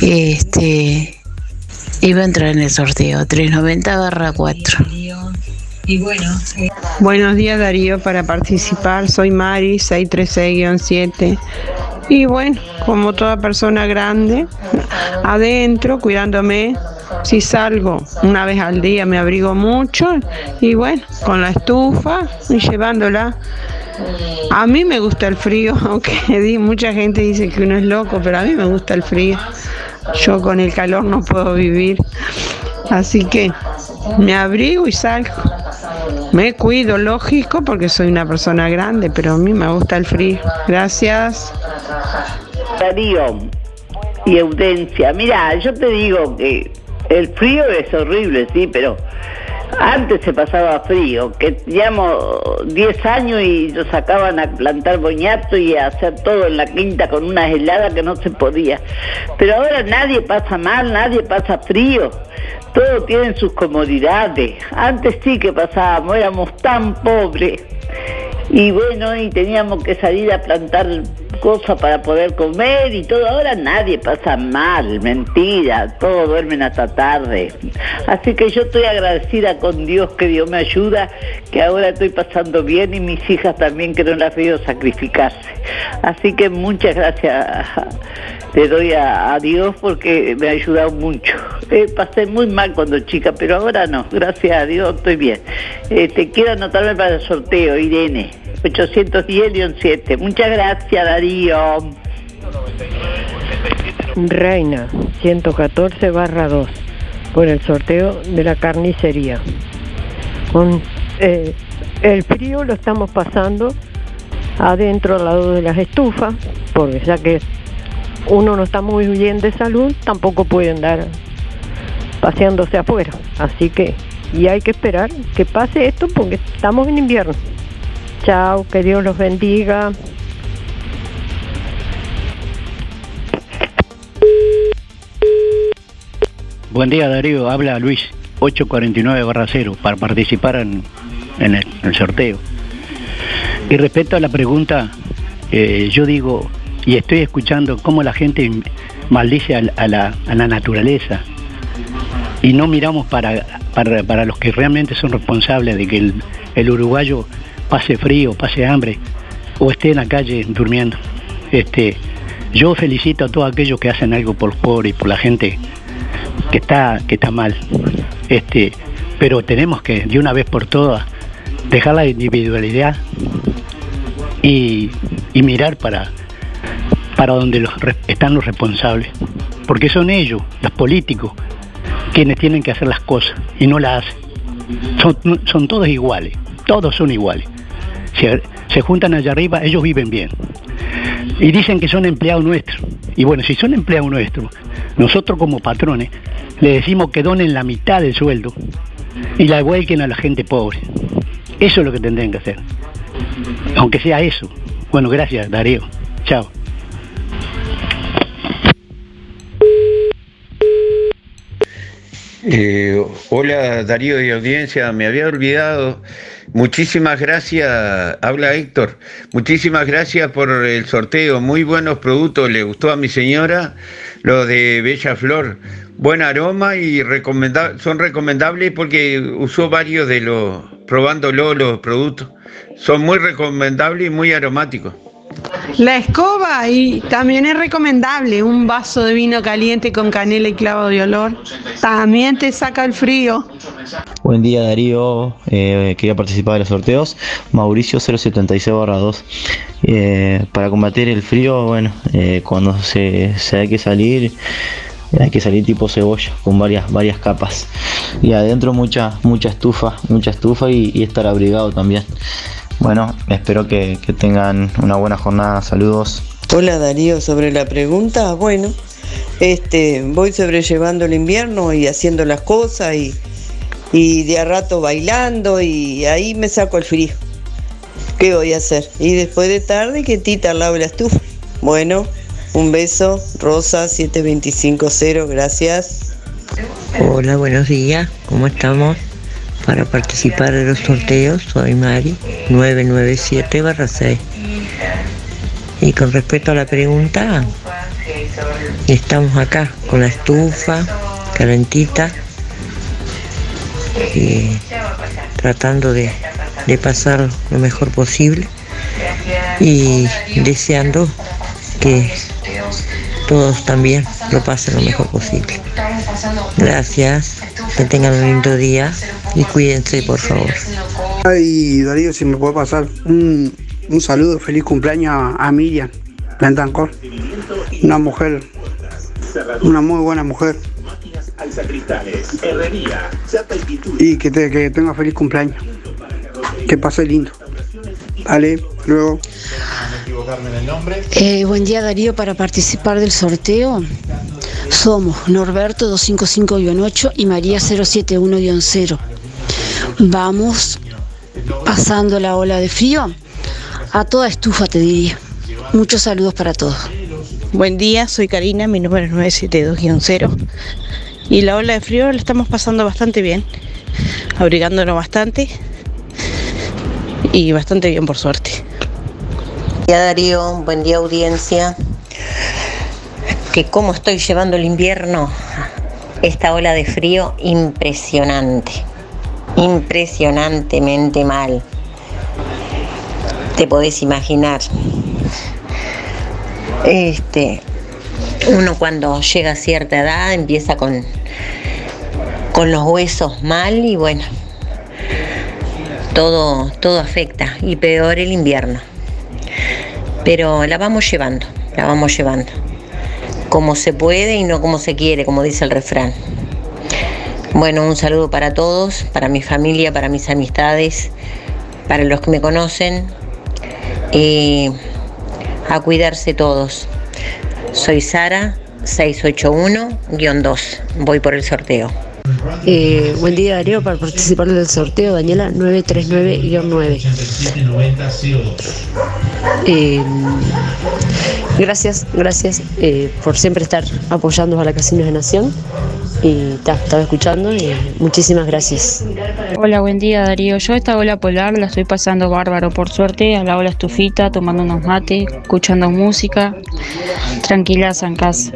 Este, iba a entrar en el sorteo, 390 barra 4. Y bueno, Buenos días Darío, para participar soy Mari, 636-7. Y bueno, como toda persona grande, adentro, cuidándome. Si salgo una vez al día me abrigo mucho y bueno, con la estufa y llevándola. A mí me gusta el frío, aunque di- mucha gente dice que uno es loco, pero a mí me gusta el frío. Yo con el calor no puedo vivir. Así que me abrigo y salgo. Me cuido, lógico, porque soy una persona grande, pero a mí me gusta el frío. Gracias. Darío y Audencia, mira, yo te digo que el frío es horrible, sí, pero antes se pasaba frío, que teníamos 10 años y nos sacaban a plantar boñato y a hacer todo en la quinta con unas heladas que no se podía. Pero ahora nadie pasa mal, nadie pasa frío, todo tiene sus comodidades. Antes sí que pasábamos, éramos tan pobres. Y bueno, y teníamos que salir a plantar cosas para poder comer y todo. Ahora nadie pasa mal, mentira, todos duermen hasta tarde. Así que yo estoy agradecida con Dios que Dios me ayuda, que ahora estoy pasando bien y mis hijas también que no las veo sacrificarse. Así que muchas gracias le doy a, Dios porque me ha ayudado mucho. Eh, pasé muy mal cuando chica, pero ahora no, gracias a Dios estoy bien. Te quiero anotarme para el sorteo, Irene, 810-7. Muchas gracias, Darío. Reina 114 barra 2 por el sorteo de la carnicería. Con eh, el frío lo estamos pasando adentro al lado de las estufas, porque ya que uno no está muy bien de salud, tampoco puede andar paseándose afuera. Así que, y hay que esperar que pase esto porque estamos en invierno. Chao, que Dios los bendiga. Buen día Darío, habla Luis 849-0 para participar en, en el, en el sorteo. Y respecto a la pregunta, eh, yo digo, y estoy escuchando cómo la gente maldice a, la- a la, naturaleza y no miramos para, para, para los que realmente son responsables de que el, el uruguayo pase frío, pase hambre o esté en la calle durmiendo. Este, yo felicito a todos aquellos que hacen algo por los pobres y por la gente que está, que está mal. Este, pero tenemos que, de una vez por todas, dejar la individualidad y, y mirar para, para donde están los responsables. Porque son ellos, los políticos, quienes tienen que hacer las cosas y no las hacen. Son, son todos iguales, todos son iguales. Se, se juntan allá arriba, ellos viven bien. Y dicen que son empleados nuestros. Y bueno, si son empleados nuestros, nosotros como patrones le decimos que donen la mitad del sueldo y la vuelquen a la gente pobre. Eso es lo que tendrían que hacer. Aunque sea eso. Bueno, gracias, Darío. Chao. Eh, hola Darío y audiencia, me había olvidado. Muchísimas gracias, habla Héctor. Muchísimas gracias por el sorteo, muy buenos productos, le gustó a mi señora lo de Bella Flor. Buen aroma y son recomendables porque usó varios de los, probándolo los productos. Son muy recomendables y muy aromáticos. La escoba y también es recomendable un vaso de vino caliente con canela y clavo de olor. También te saca el frío. Buen día Darío, Eh, quería participar de los sorteos. Mauricio 076-2. Eh, para combatir el frío, bueno, eh, cuando se, se hay que salir, hay que salir tipo cebolla, con varias, varias capas. Y adentro mucha, mucha estufa, mucha estufa y, y estar abrigado también. Bueno, espero que, que tengan una buena jornada. Saludos. Hola Darío, sobre la pregunta, bueno, este, voy sobrellevando el invierno y haciendo las cosas y, y de a rato bailando y ahí me saco el frío. ¿Qué voy a hacer? Y después de tarde, quietita al lado de la estufa. Bueno, Un beso, Rosa 7250, gracias. Hola, buenos días, ¿cómo estamos? Para participar de los sorteos, soy Mari, 997 6. Y con respecto a la pregunta, estamos acá con la estufa calentita tratando de, de pasar lo mejor posible y deseando que todos también lo pasen lo mejor posible. Gracias, que tengan un lindo día y cuídense por favor. Ay, Darío, si me puede pasar un, un saludo, feliz cumpleaños a, a Miriam Bentancor, una mujer, una muy buena mujer. Y que, te, que tenga feliz cumpleaños. Que pase lindo. Vale, luego. Eh, buen día Darío, para participar del sorteo somos Norberto 255-8 y María 071-0. Vamos pasando la ola de frío a toda estufa te diría. Muchos saludos para todos. Buen día, soy Karina, mi número es 972-0 y la ola de frío la estamos pasando bastante bien, abrigándonos bastante y bastante bien por suerte. Buen día Darío, buen día audiencia. Que cómo estoy llevando el invierno, esta ola de frío impresionante, impresionantemente mal. Te podés imaginar. Este, uno cuando llega a cierta edad empieza con, con los huesos mal y bueno, todo, todo afecta y peor el invierno. Pero la vamos llevando, la vamos llevando. Como se puede y no como se quiere, como dice el refrán. Bueno, un saludo para todos, para mi familia, para mis amistades, para los que me conocen. Y a cuidarse todos. Soy Sara 681-2. Voy por el sorteo. Eh, buen día Darío, para participar del sorteo Daniela 939-9. Eh, gracias, gracias eh, por siempre estar apoyando a la Casinos de Nación. Y ta, estaba escuchando y muchísimas gracias. Hola, buen día Darío. Yo esta ola polar la estoy pasando bárbaro por suerte, a la ola estufita, tomando unos mates, escuchando música, tranquilas en casa.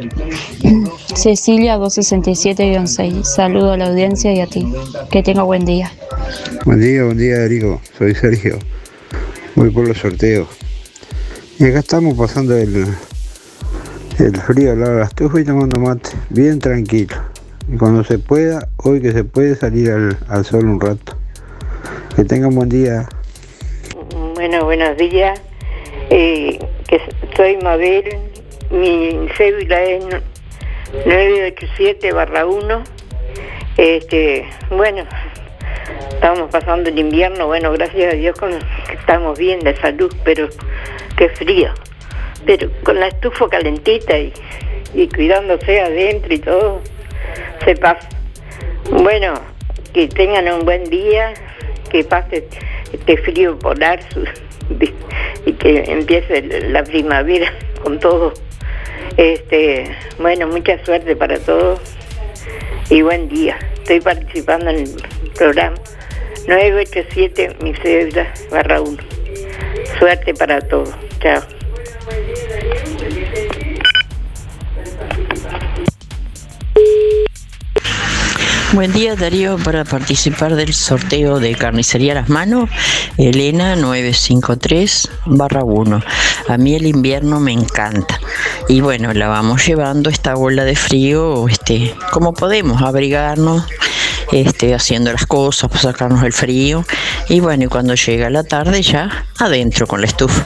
Cecilia 267-6. Saludo a la audiencia y a ti. Que tenga buen día. Buen día, buen día Darío, soy Sergio. Voy por los sorteos. Y acá estamos pasando el, el frío al lado de la estufa y tomando mate, bien tranquilo. Y cuando se pueda, hoy que se puede salir al, al sol un rato. Que tengan buen día. Bueno, buenos días. Eh, que soy Mabel. Mi cédula es 987 barra 1. Este, bueno, estamos pasando el invierno. Bueno, gracias a Dios con, estamos bien de salud, pero qué frío. Pero con la estufa calentita y, y cuidándose adentro y todo, se pasa. Bueno, que tengan un buen día, que pase este frío polar su- y que empiece la primavera con todo. Este, bueno, mucha suerte para todos y buen día. Estoy participando en el programa 987 mi cédula barra 1. Suerte para todos. Chao. Buen día Darío para participar del sorteo de carnicería a las manos, Elena 953 barra 1. A mí el invierno me encanta. Y bueno, la vamos llevando esta bola de frío, este, como podemos, abrigarnos, este, haciendo las cosas para sacarnos el frío. Y bueno, y cuando llega la tarde ya adentro con la estufa.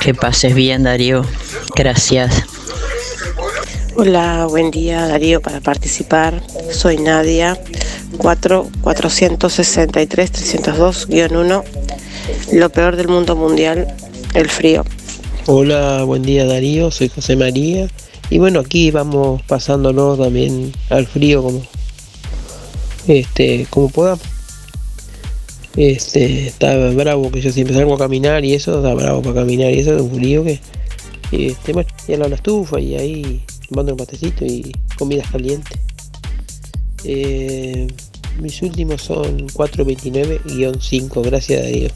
Que pases bien Darío. Gracias. Hola, buen día Darío para participar. Soy Nadia, 4 463 302-1. Lo peor del mundo mundial, el frío. Hola, buen día Darío, soy José María. Y bueno, aquí vamos pasándonos también al frío como este, como podamos. Este, está bravo que yo siempre salgo a caminar y eso, está bravo para caminar y eso es un frío que Este, bueno, y al lado de la estufa y ahí tomando un matecito y comidas calientes. Eh, mis últimos son 429-5, gracias a Dios.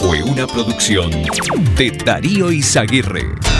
Fue una producción de Darío Izaguirre.